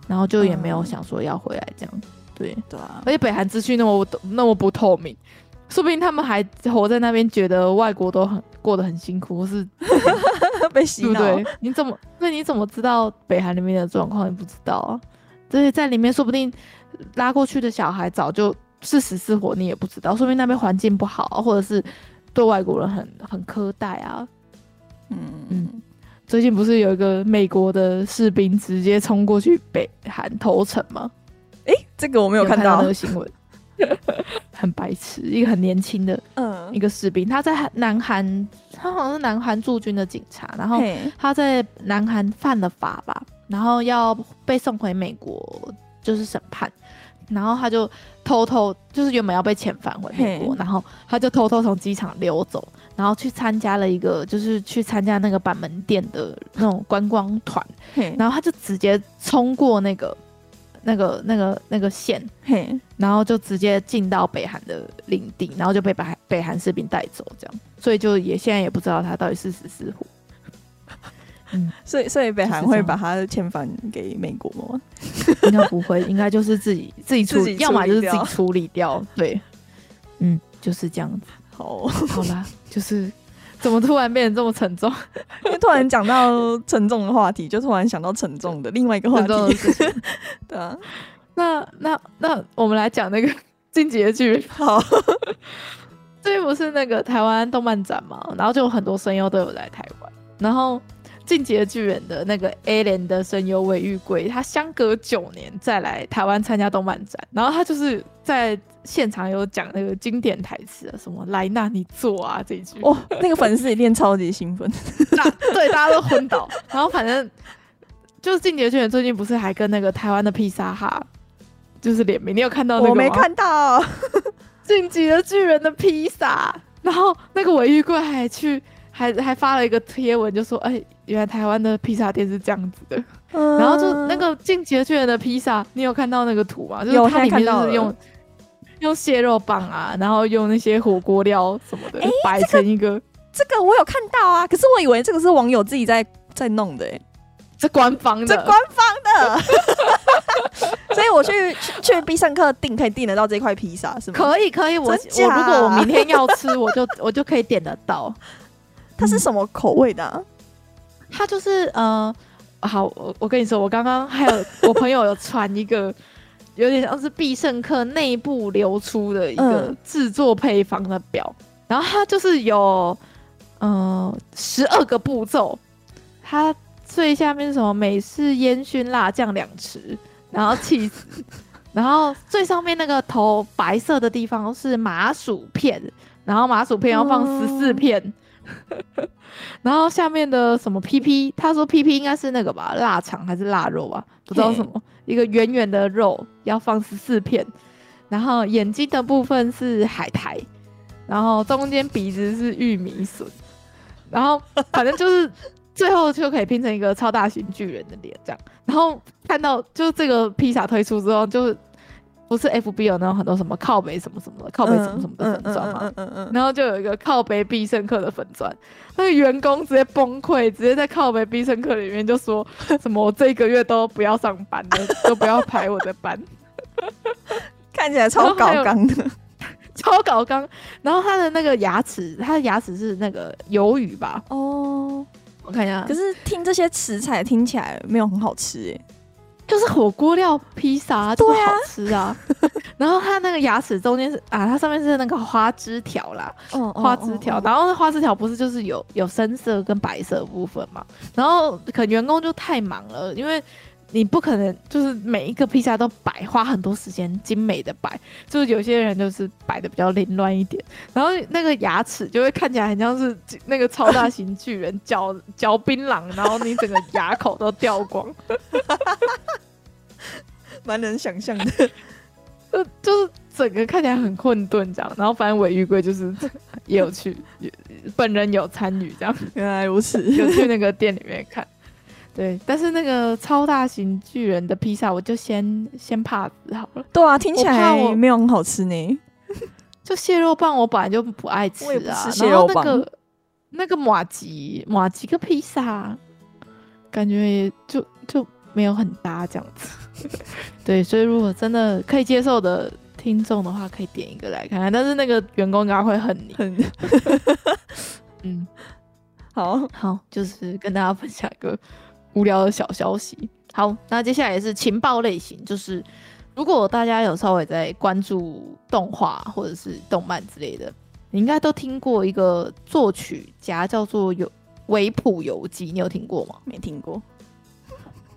然后就也没有想说要回来这样。对对啊，而且北韩资讯那么那么不透明。说不定他们还活在那边，觉得外国都很过得很辛苦，或是 被洗脑。对，你怎么？那你怎么知道北韩里面的状况？你不知道啊？这些，在里面说不定拉过去的小孩早就是死是活，你也不知道。说不定那边环境不好，或者是对外国人很很苛待啊。嗯嗯。最近不是有一个美国的士兵直接冲过去北韩投诚吗？诶、欸，这个我没有看到，有看到那个新闻。很白痴，一个很年轻的，嗯，一个士兵，他在南韩，他好像是南韩驻军的警察，然后他在南韩犯了法吧，然后要被送回美国，就是审判，然后他就偷偷，就是原本要被遣返回美国，然后他就偷偷从机场溜走，然后去参加了一个，就是去参加那个板门店的那种观光团，然后他就直接冲过那个。那个、那个、那个线，嘿，然后就直接进到北韩的领地，然后就被北北韩士兵带走，这样，所以就也现在也不知道他到底是死是活。嗯，所以所以北韩会把他遣返给美国吗？应该不会，应该就是自己自己处理，要么就是自己处理掉。对，嗯，就是这样子。好，好啦，就是。怎么突然变得这么沉重？因为突然讲到沉重的话题，就突然想到沉重的另外一个话题。对啊，那那那我们来讲那个进击的巨人。好，最近不是那个台湾动漫展嘛，然后就有很多声优都有来台湾，然后。进击的巨人的那个 A 连的声优尾玉贵，他相隔九年再来台湾参加动漫展，然后他就是在现场有讲那个经典台词啊，什么莱纳你做啊这一句，哦，那个粉丝一定超级兴奋，对，大家都昏倒。然后反正就是进击的巨人最近不是还跟那个台湾的披萨哈就是联名，你有看到那个吗？我没看到进击的巨人的披萨，然后那个尾玉贵还去。还还发了一个贴文，就说：“哎、欸，原来台湾的披萨店是这样子的。嗯”然后就那个进击的巨人的披萨，你有看到那个图吗？就是它里面就是用用蟹肉棒啊，然后用那些火锅料什么的摆、欸、成一个、这个。这个我有看到啊，可是我以为这个是网友自己在在弄的、欸，是官方的，这官方的。所以我去去去必胜客订，可以订得到这块披萨是吗？可以可以，我我如果我明天要吃，我就我就可以点得到。它是什么口味的、啊？它就是呃，好，我我跟你说，我刚刚还有我朋友有传一个，有点像是必胜客内部流出的一个制作配方的表，嗯、然后它就是有呃十二个步骤，它最下面是什么？美式烟熏辣酱两匙，然后起司，然后最上面那个头白色的地方是麻薯片，然后麻薯片要放十四片。嗯 然后下面的什么 PP，他说 PP 应该是那个吧，腊肠还是腊肉啊？不知道什么，一个圆圆的肉要放十四片。然后眼睛的部分是海苔，然后中间鼻子是玉米笋，然后反正就是 最后就可以拼成一个超大型巨人的脸这样。然后看到就是这个披萨推出之后就。不是 F B 有那种很多什么靠北什么什么的，靠北什么什么的粉专嘛，然后就有一个靠北必胜客的粉钻，那个员工直接崩溃，直接在靠北必胜客里面就说什么我这一个月都不要上班了，都不要排我的班，看起来超搞刚的，超搞刚。然后他的那个牙齿，他的牙齿是那个鱿鱼吧？哦，我看一下。可是听这些食材听起来没有很好吃诶。就是火锅料披萨，就好吃啊。然后它那个牙齿中间是啊，它上面是那个花枝条啦，哦、花枝条。然后花枝条不是就是有有深色跟白色的部分嘛？然后可能员工就太忙了，因为。你不可能就是每一个披萨都摆，花很多时间精美的摆，就是有些人就是摆的比较凌乱一点，然后那个牙齿就会看起来很像是那个超大型巨人嚼嚼槟榔，然后你整个牙口都掉光，蛮能想象的，就就是整个看起来很混沌这样，然后反正尾玉贵就是也有去本人有参与这样。原来如此，有去那个店里面看。对，但是那个超大型巨人的披萨，我就先先怕死好了。对啊，听起来没有很好吃呢。就蟹肉棒，我本来就不爱吃啊。吃蟹肉棒。那个那个马吉马吉个披萨，感觉也就就没有很搭这样子。对，所以如果真的可以接受的听众的话，可以点一个来看看。但是那个员工应该会恨你。嗯，好好，就是跟大家分享一个。无聊的小消息。好，那接下来是情报类型，就是如果大家有稍微在关注动画或者是动漫之类的，你应该都听过一个作曲家叫做有维普游记，你有听过吗？没听过。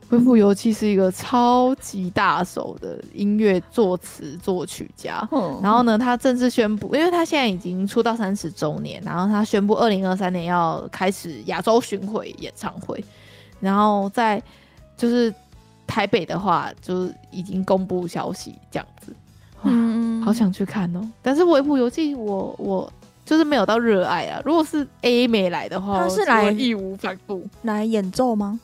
维普游记是一个超级大手的音乐作词作曲家。嗯，然后呢，他正式宣布，因为他现在已经出道三十周年，然后他宣布二零二三年要开始亚洲巡回演唱会。然后在就是台北的话，就是已经公布消息这样子，嗯，好想去看哦。但是《维普游记》，我我就是没有到热爱啊。如果是 A 没来的话，他是来义无反顾来演奏吗？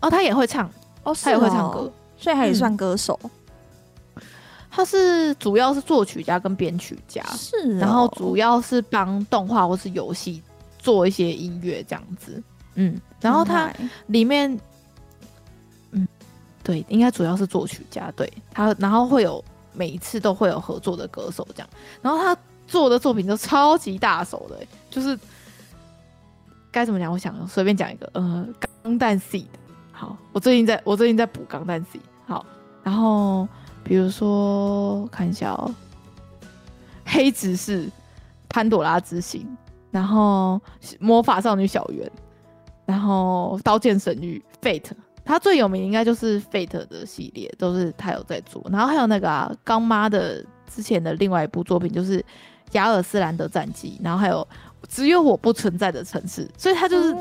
哦，他也会唱哦，他也会唱歌，哦、所以他也算歌手。嗯、他是主要是作曲家跟编曲家，是、哦，然后主要是帮动画或是游戏做一些音乐这样子。嗯，然后他里面，嗯，对，应该主要是作曲家，对他，然后会有每一次都会有合作的歌手这样，然后他做的作品都超级大手的，就是该怎么讲？我想随便讲一个，呃，钢弹 seed，好，我最近在我最近在补钢弹 seed，好，然后比如说看一下哦，黑执事、潘朵拉之心，然后魔法少女小圆。然后《刀剑神域》Fate，他最有名应该就是 Fate 的系列，都是他有在做。然后还有那个啊，刚妈的之前的另外一部作品就是《亚尔斯兰德战记》，然后还有《只有我不存在的城市》，所以他就是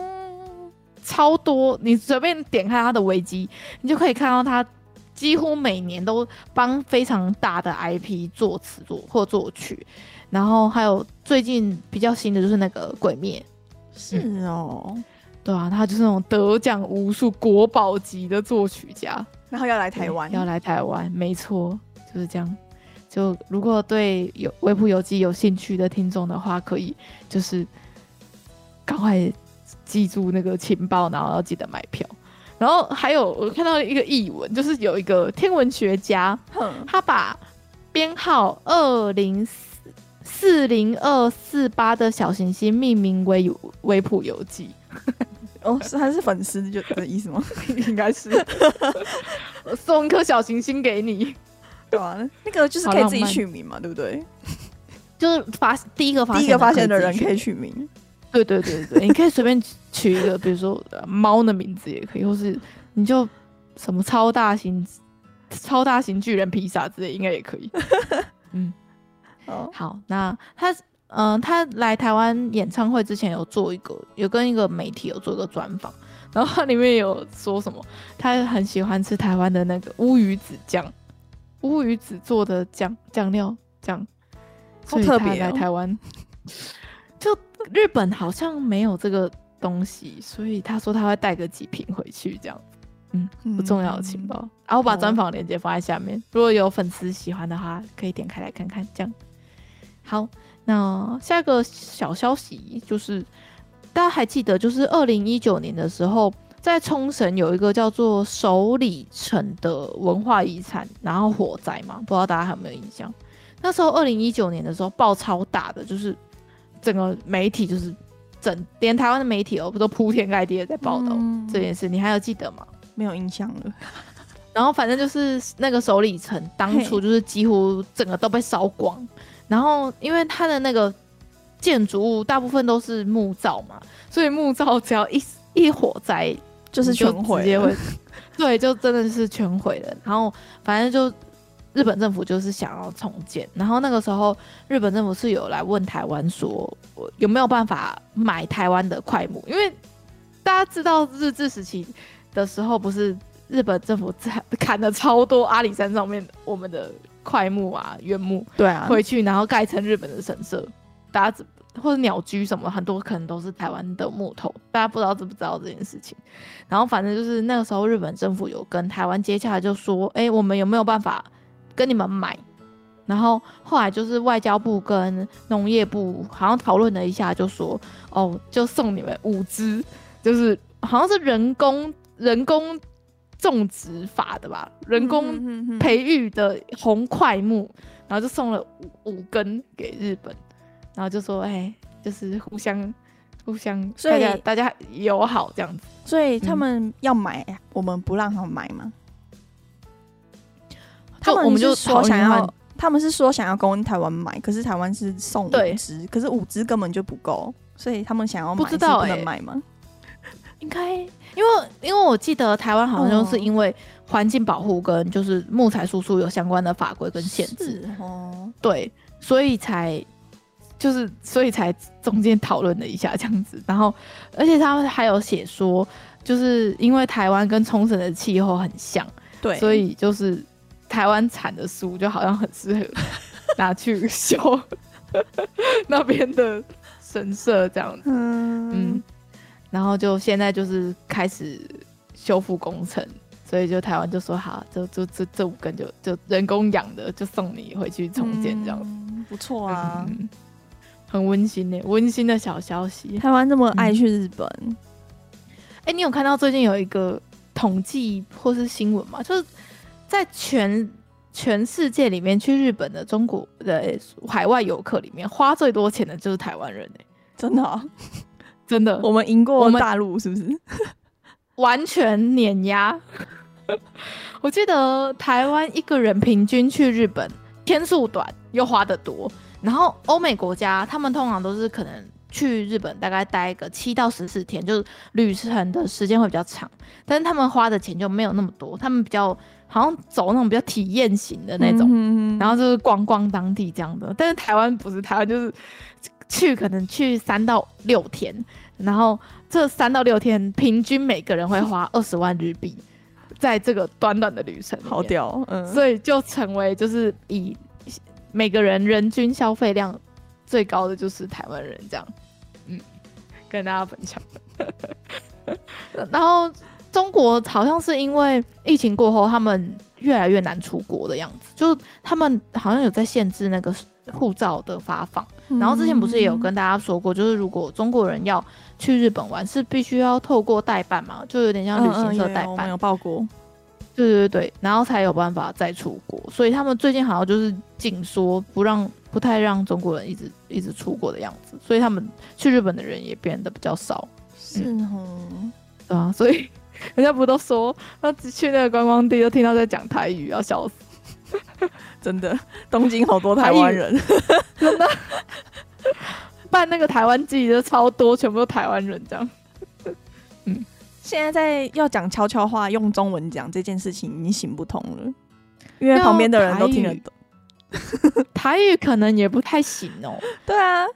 超多。你随便点开他的维基，你就可以看到他几乎每年都帮非常大的 IP 作词作或作曲。然后还有最近比较新的就是那个《鬼灭》，是哦。对啊，他就是那种得奖无数、国宝级的作曲家，然后要来台湾，要来台湾，没错，就是这样。就如果对有微普游记有兴趣的听众的话，可以就是赶快记住那个情报，然后要记得买票。然后还有我看到一个译文，就是有一个天文学家，哼他把编号二零四四零二四八的小行星命名为微普游记。哦，是他是粉丝就的意思吗？应该是 送一颗小行星给你，对啊，那个就是可以自己取名嘛，对不对？就是发第一个发第一个发现的人可以取名，对对对对，你可以随便取一个，比如说猫的名字也可以，或是你就什么超大型超大型巨人披萨之类，应该也可以。嗯，哦，好，那他。嗯、呃，他来台湾演唱会之前有做一个，有跟一个媒体有做一个专访，然后他里面有说什么，他很喜欢吃台湾的那个乌鱼子酱，乌鱼子做的酱酱料酱，好特别、哦。来台湾，就日本好像没有这个东西，所以他说他会带个几瓶回去，这样，嗯，不重要的情报。然后、我把专访链接放在下面，哦、如果有粉丝喜欢的话，可以点开来看看，这样好。那下一个小消息就是，大家还记得，就是二零一九年的时候，在冲绳有一个叫做首里城的文化遗产，然后火灾嘛，不知道大家还有没有印象？那时候二零一九年的时候爆超大的，就是整个媒体就是整连台湾的媒体哦，不都铺天盖地的在报道这件事，嗯、你还有记得吗？没有印象了。然后反正就是那个首里城当初就是几乎整个都被烧光。然后，因为它的那个建筑物大部分都是木造嘛，所以木造只要一 一火灾就是全毁，直接会，对，就真的是全毁了。然后，反正就日本政府就是想要重建。然后那个时候，日本政府是有来问台湾说，有没有办法买台湾的桧木？因为大家知道日治时期的时候，不是日本政府在 砍了超多阿里山上面我们的。桧木啊，原木，对啊，回去然后盖成日本的神社，大家知或者鸟居什么，很多可能都是台湾的木头。大家不知道知不知道这件事情？然后反正就是那个时候，日本政府有跟台湾接洽，就说：“哎、欸，我们有没有办法跟你们买？”然后后来就是外交部跟农业部好像讨论了一下，就说：“哦，就送你们五只，就是好像是人工人工种植法的吧，人工培育的红块木，然后就送了五五根给日本。”然后就说，哎、欸，就是互相互相，所以大家友好这样子。所以他们要买，嗯、我们不让他们买吗？他们我们就说想要，他们是说想要跟台湾买，可是台湾是送五支，可是五支根本就不够，所以他们想要买不知道不能买吗？应该，因为因为我记得台湾好像就是因为环境保护跟就是木材输出有相关的法规跟限制。哦，对，所以才。就是，所以才中间讨论了一下这样子，然后，而且他们还有写说，就是因为台湾跟冲绳的气候很像，对，所以就是台湾产的树就好像很适合拿去修 那边的神社这样子，嗯，嗯，然后就现在就是开始修复工程，所以就台湾就说好，就就这这五根就就人工养的，就送你回去重建这样子，嗯、不错啊。嗯很温馨呢，温馨的小消息。台湾这么爱去日本，哎、嗯欸，你有看到最近有一个统计或是新闻吗？就是在全全世界里面去日本的中国的海外游客里面，花最多钱的就是台湾人哎，真的、啊，真的，我们赢过大陆是不是？完全碾压。我记得台湾一个人平均去日本天数短又花得多。然后欧美国家，他们通常都是可能去日本大概待个七到十四天，就是旅程的时间会比较长，但是他们花的钱就没有那么多，他们比较好像走那种比较体验型的那种，嗯、然后就是逛逛当地这样的。但是台湾不是，台湾就是去可能去三到六天，然后这三到六天平均每个人会花 二十万日币，在这个短短的旅程，好屌，嗯，所以就成为就是以。每个人人均消费量最高的就是台湾人，这样，嗯，跟大家分享。然后中国好像是因为疫情过后，他们越来越难出国的样子，就他们好像有在限制那个护照的发放。然后之前不是也有跟大家说过，就是如果中国人要去日本玩，是必须要透过代办嘛，就有点像旅行社代办。嗯嗯、有报过。对对对，然后才有办法再出国，所以他们最近好像就是紧缩，不让不太让中国人一直一直出国的样子，所以他们去日本的人也变得比较少。是哦，对啊，所以 人家不都说，他去那个观光地都听到在讲台语，要笑死。真的，东京好多台湾人，真的办那个台湾祭的超多，全部都台湾人这样。嗯。现在在要讲悄悄话，用中文讲这件事情已经行不通了，因为旁边的人都听得懂。台语可能也不太行哦。对啊，因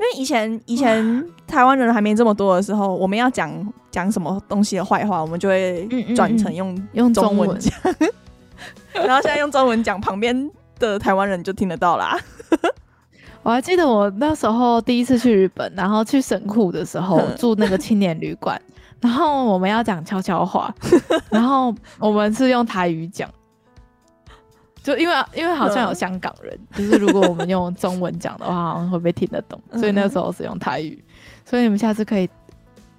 为以前以前台湾人还没这么多的时候，我们要讲讲什么东西的坏话，我们就会转成用用中文讲。然后现在用中文讲，旁边的台湾人就听得到啦。我还记得我那时候第一次去日本，然后去神户的时候住那个青年旅馆。然后我们要讲悄悄话，然后我们是用台语讲，就因为因为好像有香港人，就是如果我们用中文讲的话，好像会被听得懂，所以那时候是用台语，所以你们下次可以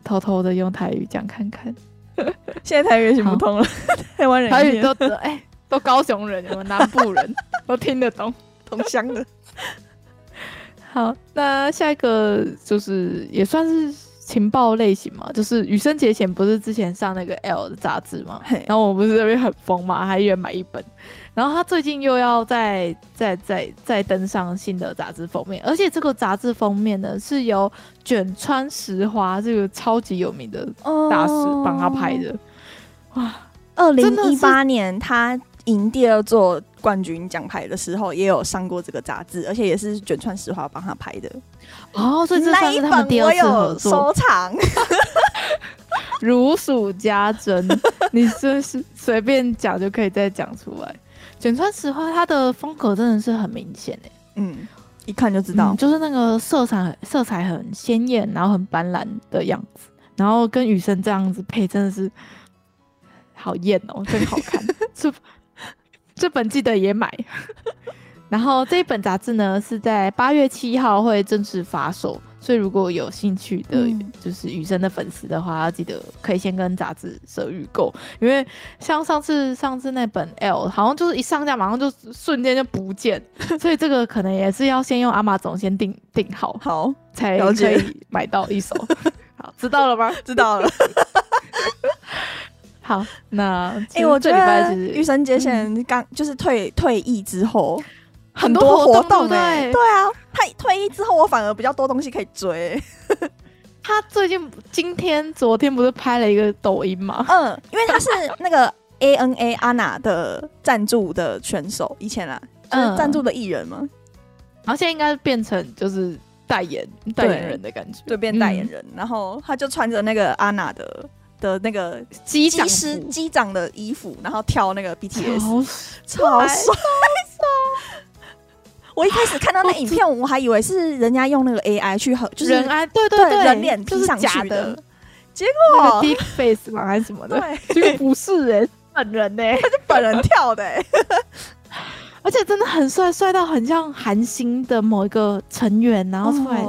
偷偷的用台语讲看看。现在台语也行不通了，台湾人台语都哎、欸、都高雄人，我们南部人？都听得懂，同乡的。好，那下一个就是也算是。情报类型嘛，就是羽生结弦不是之前上那个 L 的杂志嘛，然后我不是这边很疯嘛，还一人买一本，然后他最近又要再再再再登上新的杂志封面，而且这个杂志封面呢是由卷川石花这个超级有名的大师帮他拍的，哦、哇，二零一八年他赢第二座冠军奖牌的时候也有上过这个杂志，而且也是卷川石花帮他拍的。哦，所以这算是他们第二次合作，收藏，如数家珍。你真是随便讲就可以再讲出来。卷川石花他的风格真的是很明显诶，嗯，一看就知道，嗯、就是那个色彩色彩很鲜艳，然后很斑斓的样子，然后跟雨生这样子配，真的是好艳哦，真好看。这 这本记得也买。然后这一本杂志呢，是在八月七号会正式发售，所以如果有兴趣的，就是雨生的粉丝的话，要记得可以先跟杂志社预购，因为像上次上次那本 L，好像就是一上架马上就瞬间就不见，所以这个可能也是要先用 Amazon 先订订好，好才可以买到一手。好，知道了吗？知道了。好，那哎、欸，我觉得玉生结弦刚就是退退役之后。很多活动哎、欸，对啊，他退役之后，我反而比较多东西可以追。他最近今天、昨天不是拍了一个抖音吗？嗯，因为他是那个 ANA 安娜的赞助的选手，以前啊，就是赞助的艺人嘛。然后现在应该变成就是代言代言人的感觉，对，变代言人。嗯、然后他就穿着那个安娜的的那个机师机长的衣服，然后跳那个 BTS，超帅。我一开始看到那影片，我还以为是人家用那个 AI 去和，就是人啊，对对对，人脸 P 上去的。结果 Deep Face 吗还是什么的？结果不是哎，本人哎，他是本人跳的哎，而且真的很帅，帅到很像韩星的某一个成员，然后出来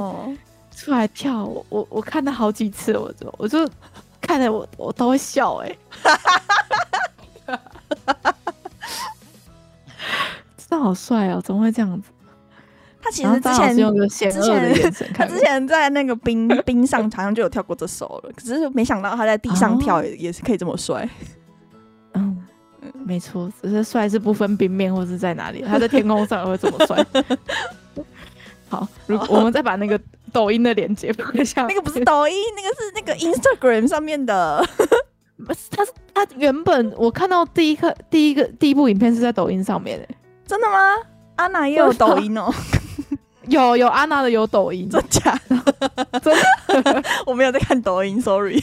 出来跳。我我看了好几次，我就我就看的我我都会笑哎。真的好帅哦！怎么会这样子？他其实之前用个险恶的眼神看，他之前在那个冰 冰上好像就有跳过这首了，可是没想到他在地上跳也也是可以这么帅。嗯，没错，只是帅是不分冰面或是在哪里，他在天空上也会这么帅。好，如果我们再把那个抖音的链接放一下，那个不是抖音，那个是那个 Instagram 上面的。不是，他是他原本我看到第一个第一个第一部影片是在抖音上面的。真的吗？安娜也有抖音哦。有有安娜的有抖音，真假的？真的？我没有在看抖音，sorry。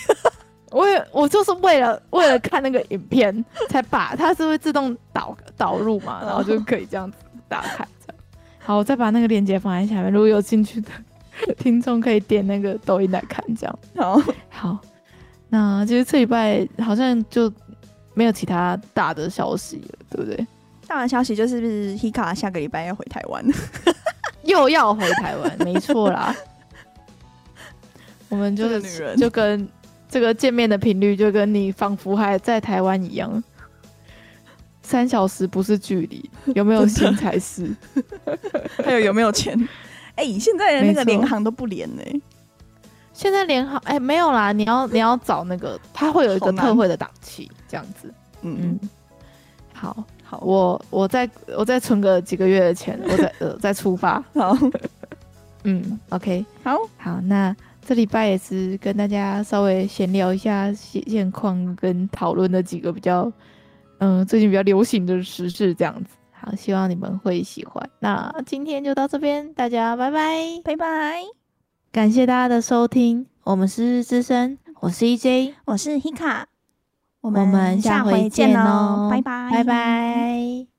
我也我就是为了为了看那个影片才把它是会自动导导入嘛，然后就可以这样子打开。好，我再把那个链接放在下面，如果有兴趣的 听众可以点那个抖音来看。这样好好。那其实这礼拜好像就没有其他大的消息了，对不对？大的消息就是，不是 Hika 下个礼拜要回台湾。又要回台湾，没错啦。我们就是女人，就跟这个见面的频率，就跟你仿佛还在台湾一样。三小时不是距离，有没有心才是。还有有没有钱？哎、欸，现在的那个联行都不连呢、欸。现在联行哎没有啦，你要 你要找那个，它会有一个特惠的档期，这样子。嗯嗯，好。好，我我再我再存个几个月的钱，我再 呃再出发。好，嗯，OK，好好，那这礼拜也是跟大家稍微闲聊一下现现况，跟讨论的几个比较嗯、呃、最近比较流行的时事这样子。好，希望你们会喜欢。那今天就到这边，大家拜拜拜拜，感谢大家的收听，我们是日日之声，我是 EJ，我是 Hika。我们下回见喽，拜拜，拜拜。